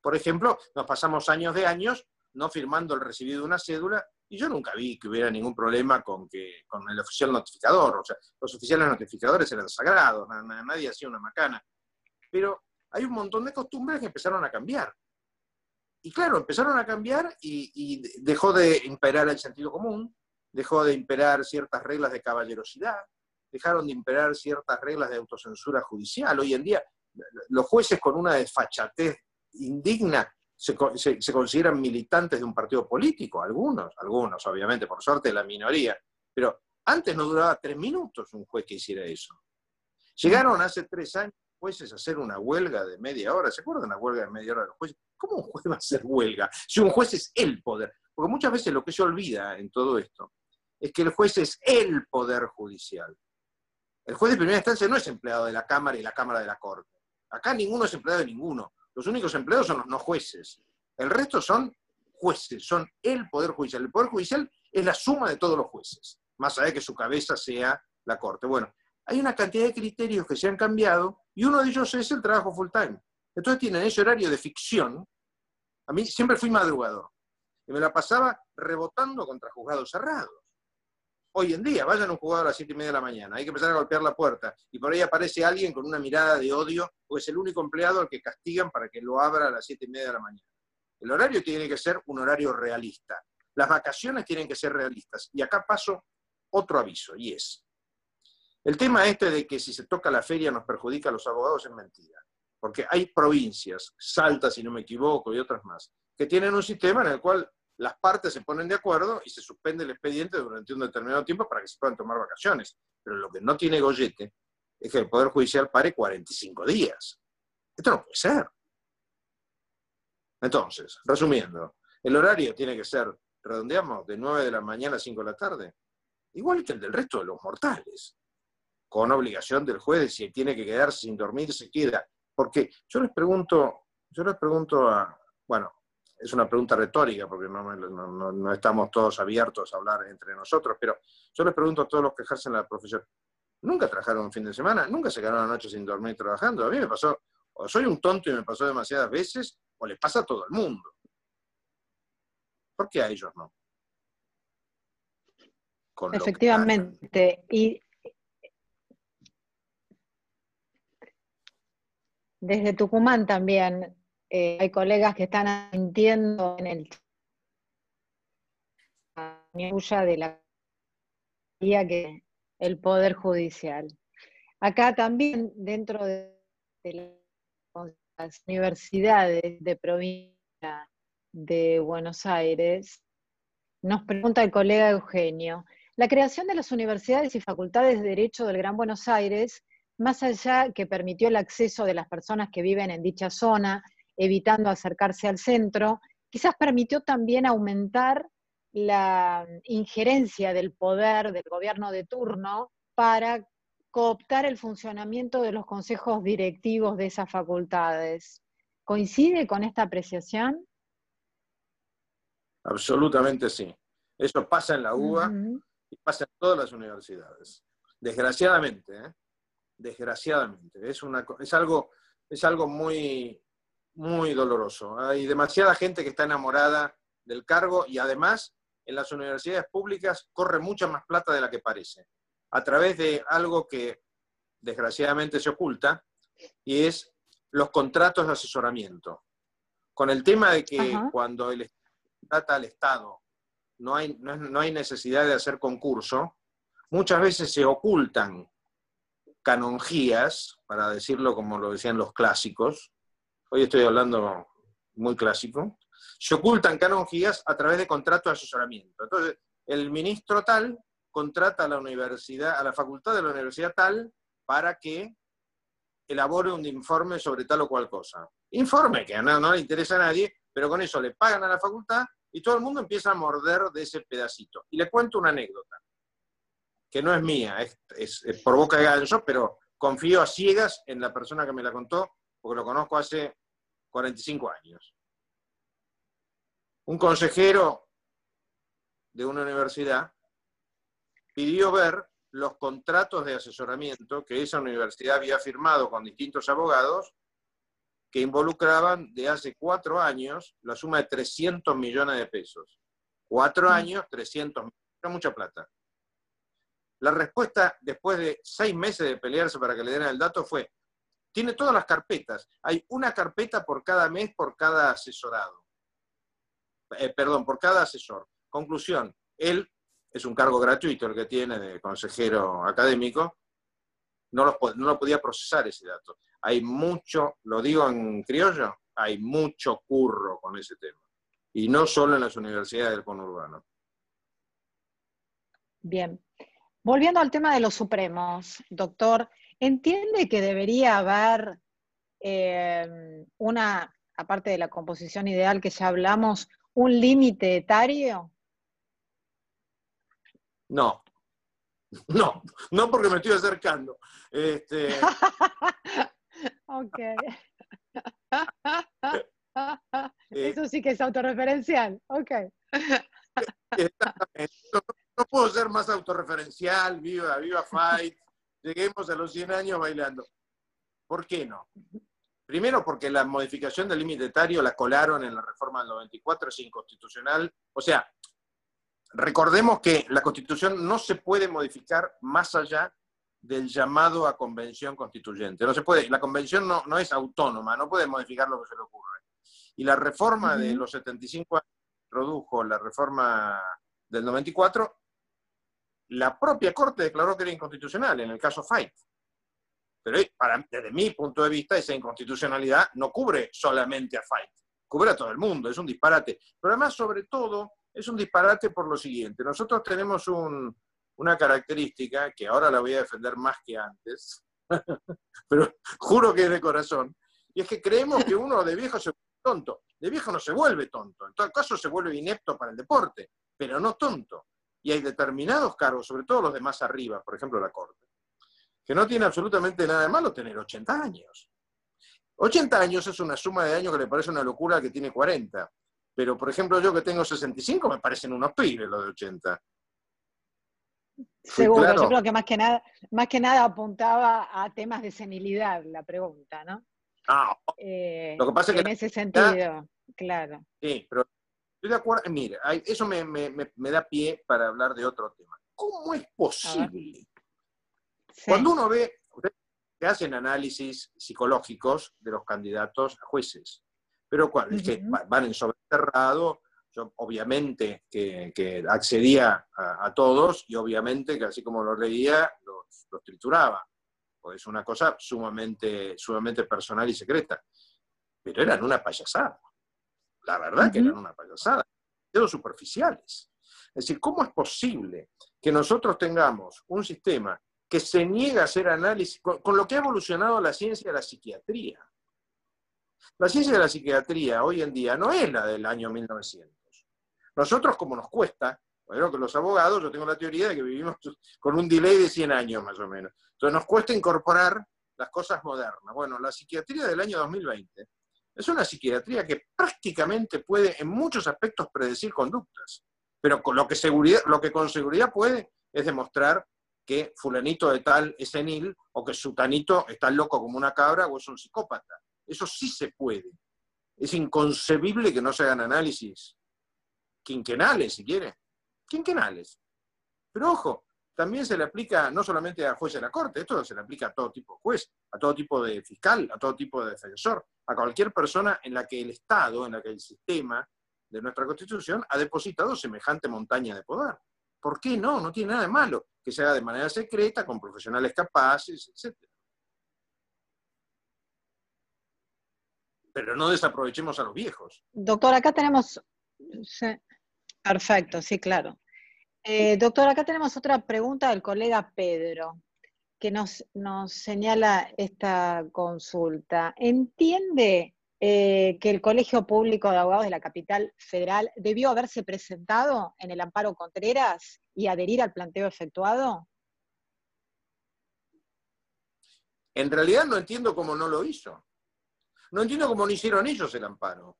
Por ejemplo, nos pasamos años de años no firmando el recibido de una cédula y yo nunca vi que hubiera ningún problema con, que, con el oficial notificador. O sea, los oficiales notificadores eran sagrados, nadie hacía una macana. Pero hay un montón de costumbres que empezaron a cambiar. Y claro, empezaron a cambiar y, dejó de imperar el sentido común, dejó de imperar ciertas reglas de caballerosidad, dejaron de imperar ciertas reglas de autocensura judicial. Hoy en día, los jueces con una desfachatez indigna se, consideran militantes de un partido político, algunos, algunos, obviamente, por suerte la minoría, pero antes no duraba tres minutos un juez que hiciera eso. Llegaron hace tres años jueces hacer una huelga de media hora, ¿se acuerdan de la huelga de media hora de los jueces? ¿Cómo un juez va a hacer huelga si un juez es el poder? Porque muchas veces lo que se olvida en todo esto es que el juez es el poder judicial. El juez de primera instancia no es empleado de la Cámara y la Cámara de la Corte. Acá ninguno es empleado de ninguno. Los únicos empleados son los no jueces. El resto son jueces, son el Poder Judicial. El Poder Judicial es la suma de todos los jueces, más allá de que su cabeza sea la Corte. Bueno, hay una cantidad de criterios que se han cambiado y uno de ellos es el trabajo full time. Entonces tienen ese horario de ficción. A mí siempre fui madrugador y me la pasaba rebotando contra juzgados cerrados hoy en día. Vayan a un jugador a las 7 y media de la mañana, hay que empezar a golpear la puerta y por ahí aparece alguien con una mirada de odio, porque es el único empleado al que castigan para que lo abra a las 7 y media de la mañana. El horario tiene que ser un horario realista. Las vacaciones tienen que ser realistas. Y acá paso otro aviso, y es, el tema este de que si se toca la feria nos perjudica a los abogados es mentira. Porque hay provincias, Salta si no me equivoco y otras más, que tienen un sistema en el cual las partes se ponen de acuerdo y se suspende el expediente durante un determinado tiempo para que se puedan tomar vacaciones. Pero lo que no tiene Goyete es que el Poder Judicial pare 45 días. Esto no puede ser. Entonces, resumiendo, el horario tiene que ser, redondeamos, de 9 de la mañana a 5 de la tarde, igual que el del resto de los mortales, con obligación del juez de si tiene que quedarse sin dormir, se queda. Porque yo les pregunto, yo les pregunto a, bueno, es una pregunta retórica porque no, estamos todos abiertos a hablar entre nosotros, pero yo les pregunto a todos los que ejercen la profesión, ¿nunca trabajaron un fin de semana? ¿Nunca se quedaron la noche sin dormir trabajando? A mí me pasó, o soy un tonto y me pasó demasiadas veces, o le pasa a todo el mundo. ¿Por qué a ellos no? Efectivamente. Y desde Tucumán también eh, hay colegas que están mintiendo en el de la que el Poder Judicial. Acá también, dentro de, las universidades de provincia de Buenos Aires, nos pregunta el colega Eugenio, la creación de las universidades y facultades de Derecho del Gran Buenos Aires, más allá que permitió el acceso de las personas que viven en dicha zona evitando acercarse al centro, quizás permitió también aumentar la injerencia del poder del gobierno de turno para cooptar el funcionamiento de los consejos directivos de esas facultades. ¿Coincide con esta apreciación? Absolutamente sí. Eso pasa en la UBA y pasa en todas las universidades. Desgraciadamente, ¿eh? Desgraciadamente. Es, una, es, algo, es algo muy, muy doloroso. Hay demasiada gente que está enamorada del cargo y además en las universidades públicas corre mucha más plata de la que parece, a través de algo que desgraciadamente se oculta, y es los contratos de asesoramiento. Con el tema de que cuando el trata al Estado no hay, no hay necesidad de hacer concurso, muchas veces se ocultan canonjías, para decirlo como lo decían los clásicos, hoy estoy hablando muy clásico, se ocultan canonjías a través de contratos de asesoramiento. Entonces, el ministro tal contrata a la universidad, a la facultad de la universidad tal, para que elabore un informe sobre tal o cual cosa. Informe que no, no le interesa a nadie, pero con eso le pagan a la facultad y todo el mundo empieza a morder de ese pedacito. Y le cuento una anécdota, que no es mía, es, por boca de ganso, pero confío a ciegas en la persona que me la contó, porque lo conozco hace 45 años. Un consejero de una universidad pidió ver los contratos de asesoramiento que esa universidad había firmado con distintos abogados que involucraban de hace cuatro años la suma de 300 millones de pesos. Cuatro mm. años, 300 millones, mucha plata. La respuesta, después de seis meses de pelearse para que le den el dato, fue, tiene todas las carpetas. Hay una carpeta por cada mes, por cada asesorado. Eh, perdón, por cada asesor. Conclusión, él es un cargo gratuito el que tiene de consejero académico, no lo podía procesar ese dato. Hay mucho, lo digo en criollo, hay mucho curro con ese tema. Y no solo en las universidades del conurbano. Bien. Volviendo al tema de los supremos, doctor, ¿entiende que debería haber eh, una, aparte de la composición ideal que ya hablamos, un límite etario? No, no, no porque me estoy acercando. Este... ok. Eh, Eso sí que es autorreferencial. Ok. No, puedo ser más autorreferencial, viva, viva Fight. Lleguemos a los 100 años bailando. ¿Por qué no? Primero porque la modificación del límite etario la colaron en la reforma del 94, es inconstitucional. O sea, recordemos que la Constitución no se puede modificar más allá del llamado a convención constituyente. No se puede, la convención no, no es autónoma, no puede modificar lo que se le ocurre. Y la reforma de los 75 años introdujo la reforma del 94, la propia Corte declaró que era inconstitucional en el caso Fight. Pero desde mi punto de vista, esa inconstitucionalidad no cubre solamente a Fight, cubre a todo el mundo, es un disparate. Pero además, sobre todo, es un disparate por lo siguiente. Nosotros tenemos un, una característica que ahora la voy a defender más que antes, pero juro que es de corazón, y es que creemos que uno de viejo se tonto. De viejo no se vuelve tonto, en todo caso se vuelve inepto para el deporte, pero no tonto. Y hay determinados cargos, sobre todo los de más arriba, por ejemplo la Corte, que no tiene absolutamente nada de malo tener 80 años. 80 años es una suma de años que le parece una locura que tiene 40. Pero, por ejemplo, yo que tengo 65 me parecen unos pibes los de 80. Seguro, yo creo que más que nada, más que nada apuntaba a temas de senilidad la pregunta, ¿no? Ah, eh, lo que pasa es que en ese sentido, claro. Sí, pero estoy de acuerdo. Mire, eso me, da pie para hablar de otro tema. ¿Cómo es posible? Cuando uno ve, que hacen análisis psicológicos de los candidatos a jueces, pero ¿cuál? Es que van en sobreterrado, yo obviamente que, accedía a, todos y obviamente que así como los leía, los, trituraba. Pues es una cosa sumamente, sumamente personal y secreta. Pero eran una payasada. La verdad que eran una payasada. Dedos superficiales. Es decir, ¿cómo es posible que nosotros tengamos un sistema que se niega a hacer análisis con lo que ha evolucionado la ciencia de la psiquiatría? La ciencia de la psiquiatría hoy en día no es la del año 1900. Nosotros, como nos cuesta, bueno, que los abogados, yo tengo la teoría de que vivimos con un delay de 100 años más o menos. Entonces nos cuesta incorporar las cosas modernas. Bueno, la psiquiatría del año 2020 es una psiquiatría que prácticamente puede en muchos aspectos predecir conductas, pero con lo que, seguridad, lo que con seguridad puede es demostrar que fulanito de tal es senil o que sutanito está loco como una cabra o es un psicópata. Eso sí se puede. Es inconcebible que no se hagan análisis quinquenales, si quiere, quinquenales. Pero ojo, también se le aplica no solamente a jueces de la Corte, esto se le aplica a todo tipo de juez, a todo tipo de fiscal, a todo tipo de defensor, a cualquier persona en la que el Estado, en la que el sistema de nuestra Constitución ha depositado semejante montaña de poder. ¿Por qué no? No tiene nada de malo que se haga de manera secreta, con profesionales capaces, etc. Pero no desaprovechemos a los viejos. Doctor, acá tenemos... Perfecto, sí, claro. Eh, doctor, acá tenemos otra pregunta del colega Pedro, que nos, señala esta consulta. ¿Entiende eh, que el Colegio Público de Abogados de la Capital Federal debió haberse presentado en el amparo Contreras y adherir al planteo efectuado? En realidad no entiendo cómo no lo hizo. No entiendo cómo no hicieron ellos el amparo.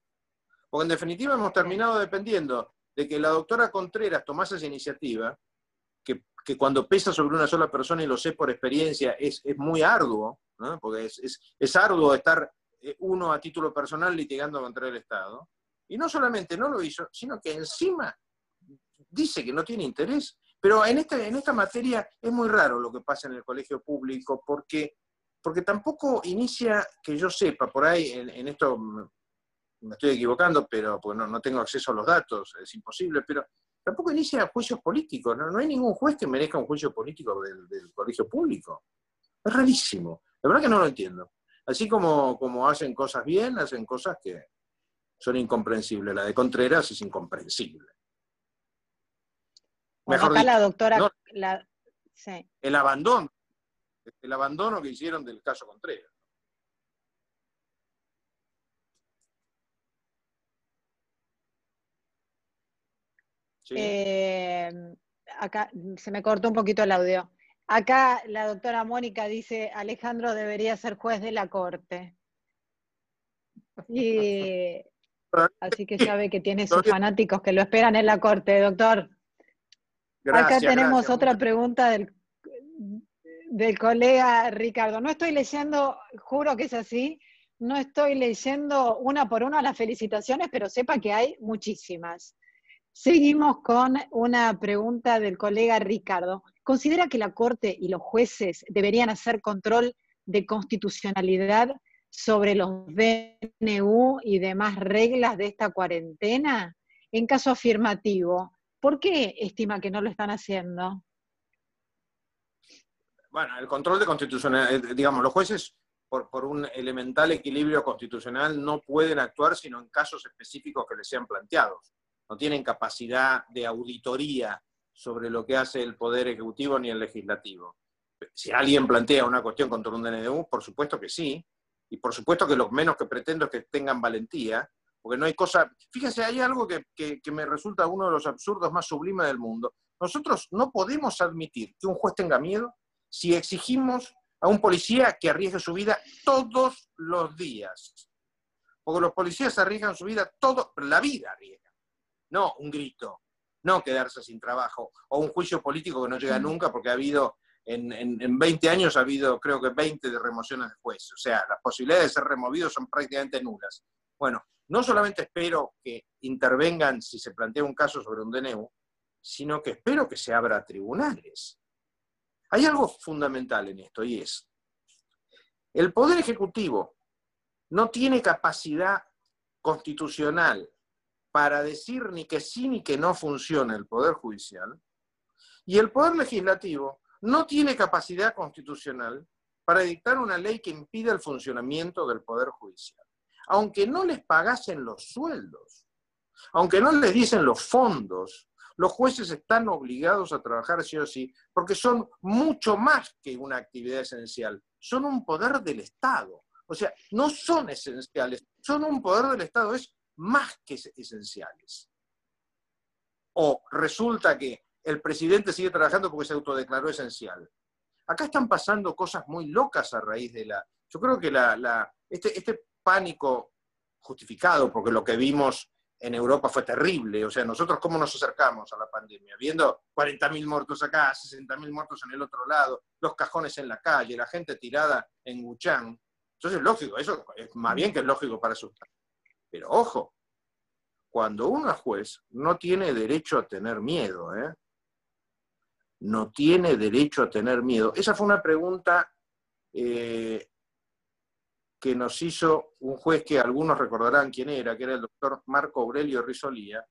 Porque en definitiva hemos terminado dependiendo de que la doctora Contreras tomase esa iniciativa, que, cuando pesa sobre una sola persona, y lo sé por experiencia, es, muy arduo, porque es, es arduo estar eh, uno a título personal litigando contra el Estado. Y no solamente no lo hizo, sino que encima dice que no tiene interés. Pero en esta, en esta materia es muy raro lo que pasa en el colegio público, porque, porque tampoco inicia, que yo sepa, por ahí en, esto me estoy equivocando, pero pues no, tengo acceso a los datos, es imposible, pero tampoco inicia juicios políticos. No, no hay ningún juez que merezca un juicio político del, del colegio público. Es rarísimo. La verdad que no lo entiendo. Así como, como hacen cosas bien, hacen cosas que son incomprensibles. La de Contreras es incomprensible. Mejor acá la doctora... El abandono, el abandono que hicieron del caso Contreras. Eh, acá se me cortó un poquito el audio. Acá la doctora Mónica dice, Alejandro debería ser juez de la corte. así que ya ve que tiene sus fanáticos que lo esperan en la corte, doctor. Acá tenemos otra pregunta del, del colega Ricardo. No estoy leyendo, juro que es así, no estoy leyendo una por una las felicitaciones, pero sepa que hay muchísimas. Seguimos con una pregunta del colega Ricardo. ¿Considera que la Corte y los jueces deberían hacer control de constitucionalidad sobre los DNU y demás reglas de esta cuarentena? En caso afirmativo, ¿por qué estima que no lo están haciendo? Bueno, el control de constitucionalidad, eh, digamos, los jueces, por, por, un elemental equilibrio constitucional, no pueden actuar sino en casos específicos que les sean planteados no tienen capacidad de auditoría sobre lo que hace el Poder Ejecutivo ni el Legislativo. Si alguien plantea una cuestión contra un DNU, por supuesto que sí, y por supuesto que lo menos que pretendo es que tengan valentía, porque no hay cosa... Fíjense, hay algo que, que me resulta uno de los absurdos más sublimes del mundo. Nosotros no podemos admitir que un juez tenga miedo si exigimos a un policía que arriesgue su vida todos los días. Porque los policías arriesgan su vida todo, la vida arriesga no un grito, no quedarse sin trabajo, o un juicio político que no llega nunca porque ha habido, en, en, 20 años ha habido creo que 20 de remociones de jueces, o sea, las posibilidades de ser removidos son prácticamente nulas. Bueno, no solamente espero que intervengan si se plantea un caso sobre un DNU, sino que espero que se abra tribunales. Hay algo fundamental en esto y es, el Poder Ejecutivo no tiene capacidad constitucional para decir ni que sí ni que no funciona el Poder Judicial, y el Poder Legislativo no tiene capacidad constitucional para dictar una ley que impida el funcionamiento del Poder Judicial. Aunque no les pagasen los sueldos, aunque no les dicen los fondos, los jueces están obligados a trabajar sí o sí, porque son mucho más que una actividad esencial, son un poder del Estado. O sea, no son esenciales, son un poder del Estado, es más que esenciales. O resulta que el presidente sigue trabajando porque se autodeclaró esencial. Acá están pasando cosas muy locas a raíz de la... Yo creo que la, este, este pánico justificado, porque lo que vimos en Europa fue terrible. O sea, nosotros cómo nos acercamos a la pandemia, viendo 40.000 muertos acá, 60.000 muertos en el otro lado, los cajones en la calle, la gente tirada en Wuchang. Entonces, es lógico, eso es más bien que es lógico para asustar. Pero ojo, cuando uno es juez, no tiene derecho a tener miedo, ¿eh? No tiene derecho a tener miedo. Esa fue una pregunta eh, que nos hizo un juez que algunos recordarán quién era, que era el doctor Marco Aurelio Risolía,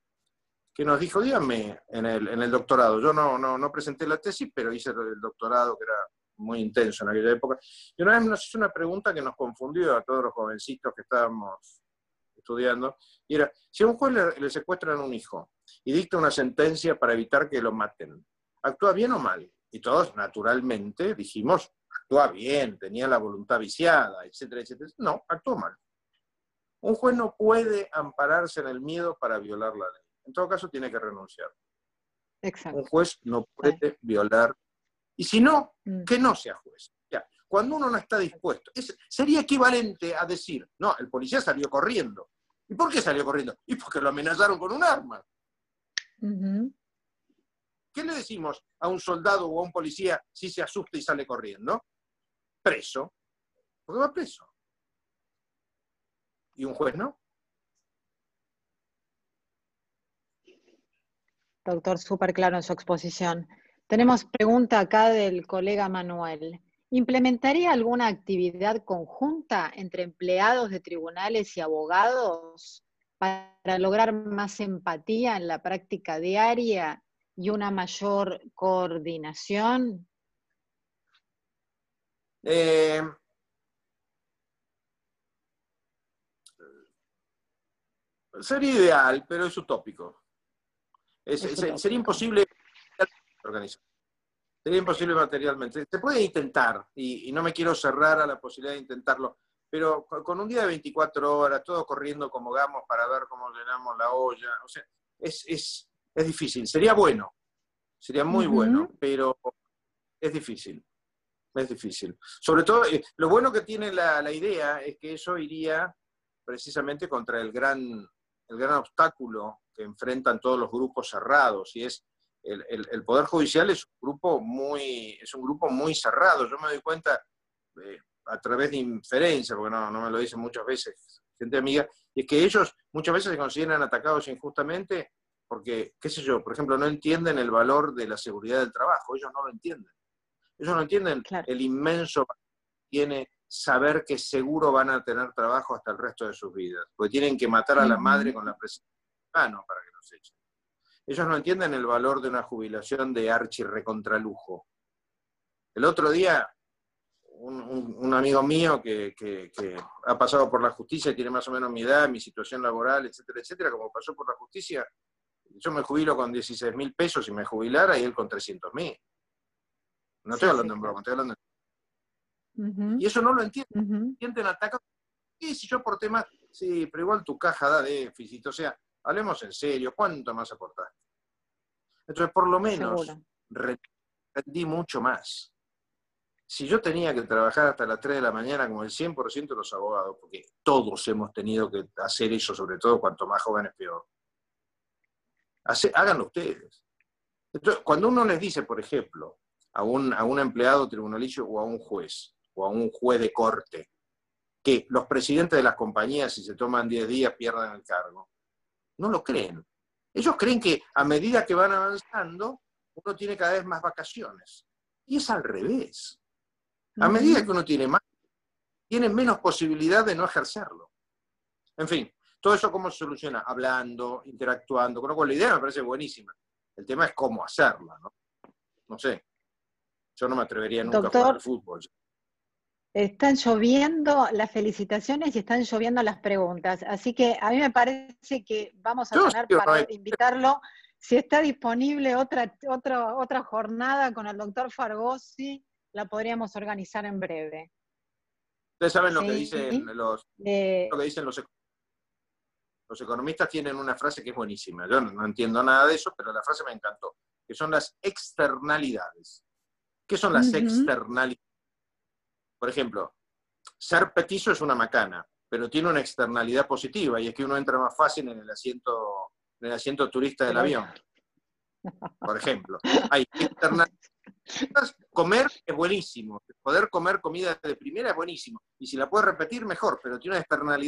que nos dijo, díganme, en el, en el doctorado, yo no, no, no, presenté la tesis, pero hice el doctorado que era muy intenso en aquella época, y una vez nos hizo una pregunta que nos confundió a todos los jovencitos que estábamos estudiando, y era, si a un juez le, secuestran un hijo y dicta una sentencia para evitar que lo maten, ¿actúa bien o mal? Y todos, naturalmente, dijimos, actúa bien, tenía la voluntad viciada, etcétera, etcétera. No, actuó mal. Un juez no puede ampararse en el miedo para violar la ley en todo caso tiene que renunciar. Exacto. Un juez no puede violar. Y si no, mm. que no sea juez. Ya. Cuando uno no está dispuesto, sería equivalente a decir, no, el policía salió corriendo. ¿Y por qué salió corriendo? Y porque lo amenazaron con un arma. ¿Qué le decimos a un soldado o a un policía si se asusta y sale corriendo? Preso. Porque va preso. ¿Y un juez no? doctor, súper claro en su exposición. Tenemos pregunta acá del colega Manuel. ¿Implementaría alguna actividad conjunta entre empleados de tribunales y abogados para lograr más empatía en la práctica diaria y una mayor coordinación? Eh, sería ideal, pero es utópico sería imposible organizar. Sería imposible materialmente. Se puede intentar, y, no me quiero cerrar a la posibilidad de intentarlo, pero con un día de 24 horas, todo corriendo como gamos para ver cómo llenamos la olla, o sea, es, es, es difícil. Sería bueno, sería muy bueno, pero es difícil. Es difícil. Sobre todo, eh, lo bueno que tiene la, la idea es que eso iría precisamente contra el gran, el gran obstáculo que enfrentan todos los grupos cerrados y es el, Poder Judicial es un grupo muy, es un grupo muy cerrado. Yo me doy cuenta eh, a través de inferencia, porque no, no me lo dicen muchas veces gente amiga, y es que ellos muchas veces se consideran atacados injustamente porque, qué sé yo, por ejemplo, no entienden el valor de la seguridad del trabajo, ellos no lo entienden. Ellos no entienden el inmenso que tiene saber que seguro van a tener trabajo hasta el resto de sus vidas, porque tienen que matar a la madre con la presión para que los echen. Ellos no entienden el valor de una jubilación de archi recontralujo. El otro día, un, amigo mío que, ha pasado por la justicia, tiene más o menos mi edad, mi situación laboral, etcétera, etcétera, como pasó por la justicia, yo me jubilo con 16 mil pesos y me jubilara y él con 300 mil. No estoy hablando en broma, estoy hablando en... Y eso no lo entienden. Entienden, atacan. Y si yo por temas, sí, pero igual tu caja da déficit. O sea, Hablemos en serio, ¿cuánto más aportaste? Entonces, por lo menos, rendí mucho más. Si yo tenía que trabajar hasta las 3 de la mañana como el 100% de los abogados, porque todos hemos tenido que hacer eso, sobre todo cuanto más jóvenes peor, háganlo ustedes. Entonces, cuando uno les dice, por ejemplo, a un, a un empleado tribunalicio o a un juez, o a un juez de corte, que los presidentes de las compañías, si se toman 10 días, pierdan el cargo, no lo creen. Ellos creen que a medida que van avanzando, uno tiene cada vez más vacaciones. Y es al revés. A medida que uno tiene más, tiene menos posibilidad de no ejercerlo. En fin, todo eso cómo se soluciona, hablando, interactuando, con lo cual la idea me parece buenísima. El tema es cómo hacerla, ¿no? No sé. Yo no me atrevería nunca a jugar al fútbol. Están lloviendo las felicitaciones y están lloviendo las preguntas. Así que a mí me parece que vamos a tener para invitarlo. Si está disponible otra, otra, otra jornada con el doctor Fargosi, la podríamos organizar en breve. Ustedes saben lo que dicen los, lo que dicen los los economistas tienen una frase que es buenísima. Yo no, entiendo nada de eso, pero la frase me encantó, que son las externalidades. ¿Qué son las externalidades? Por ejemplo, ser petizo es una macana, pero tiene una externalidad positiva y es que uno entra más fácil en el asiento, en el asiento turista del avión. Por ejemplo, Comer es buenísimo, poder comer comida de primera es buenísimo, y si la puedes repetir, mejor, pero tiene una externalidad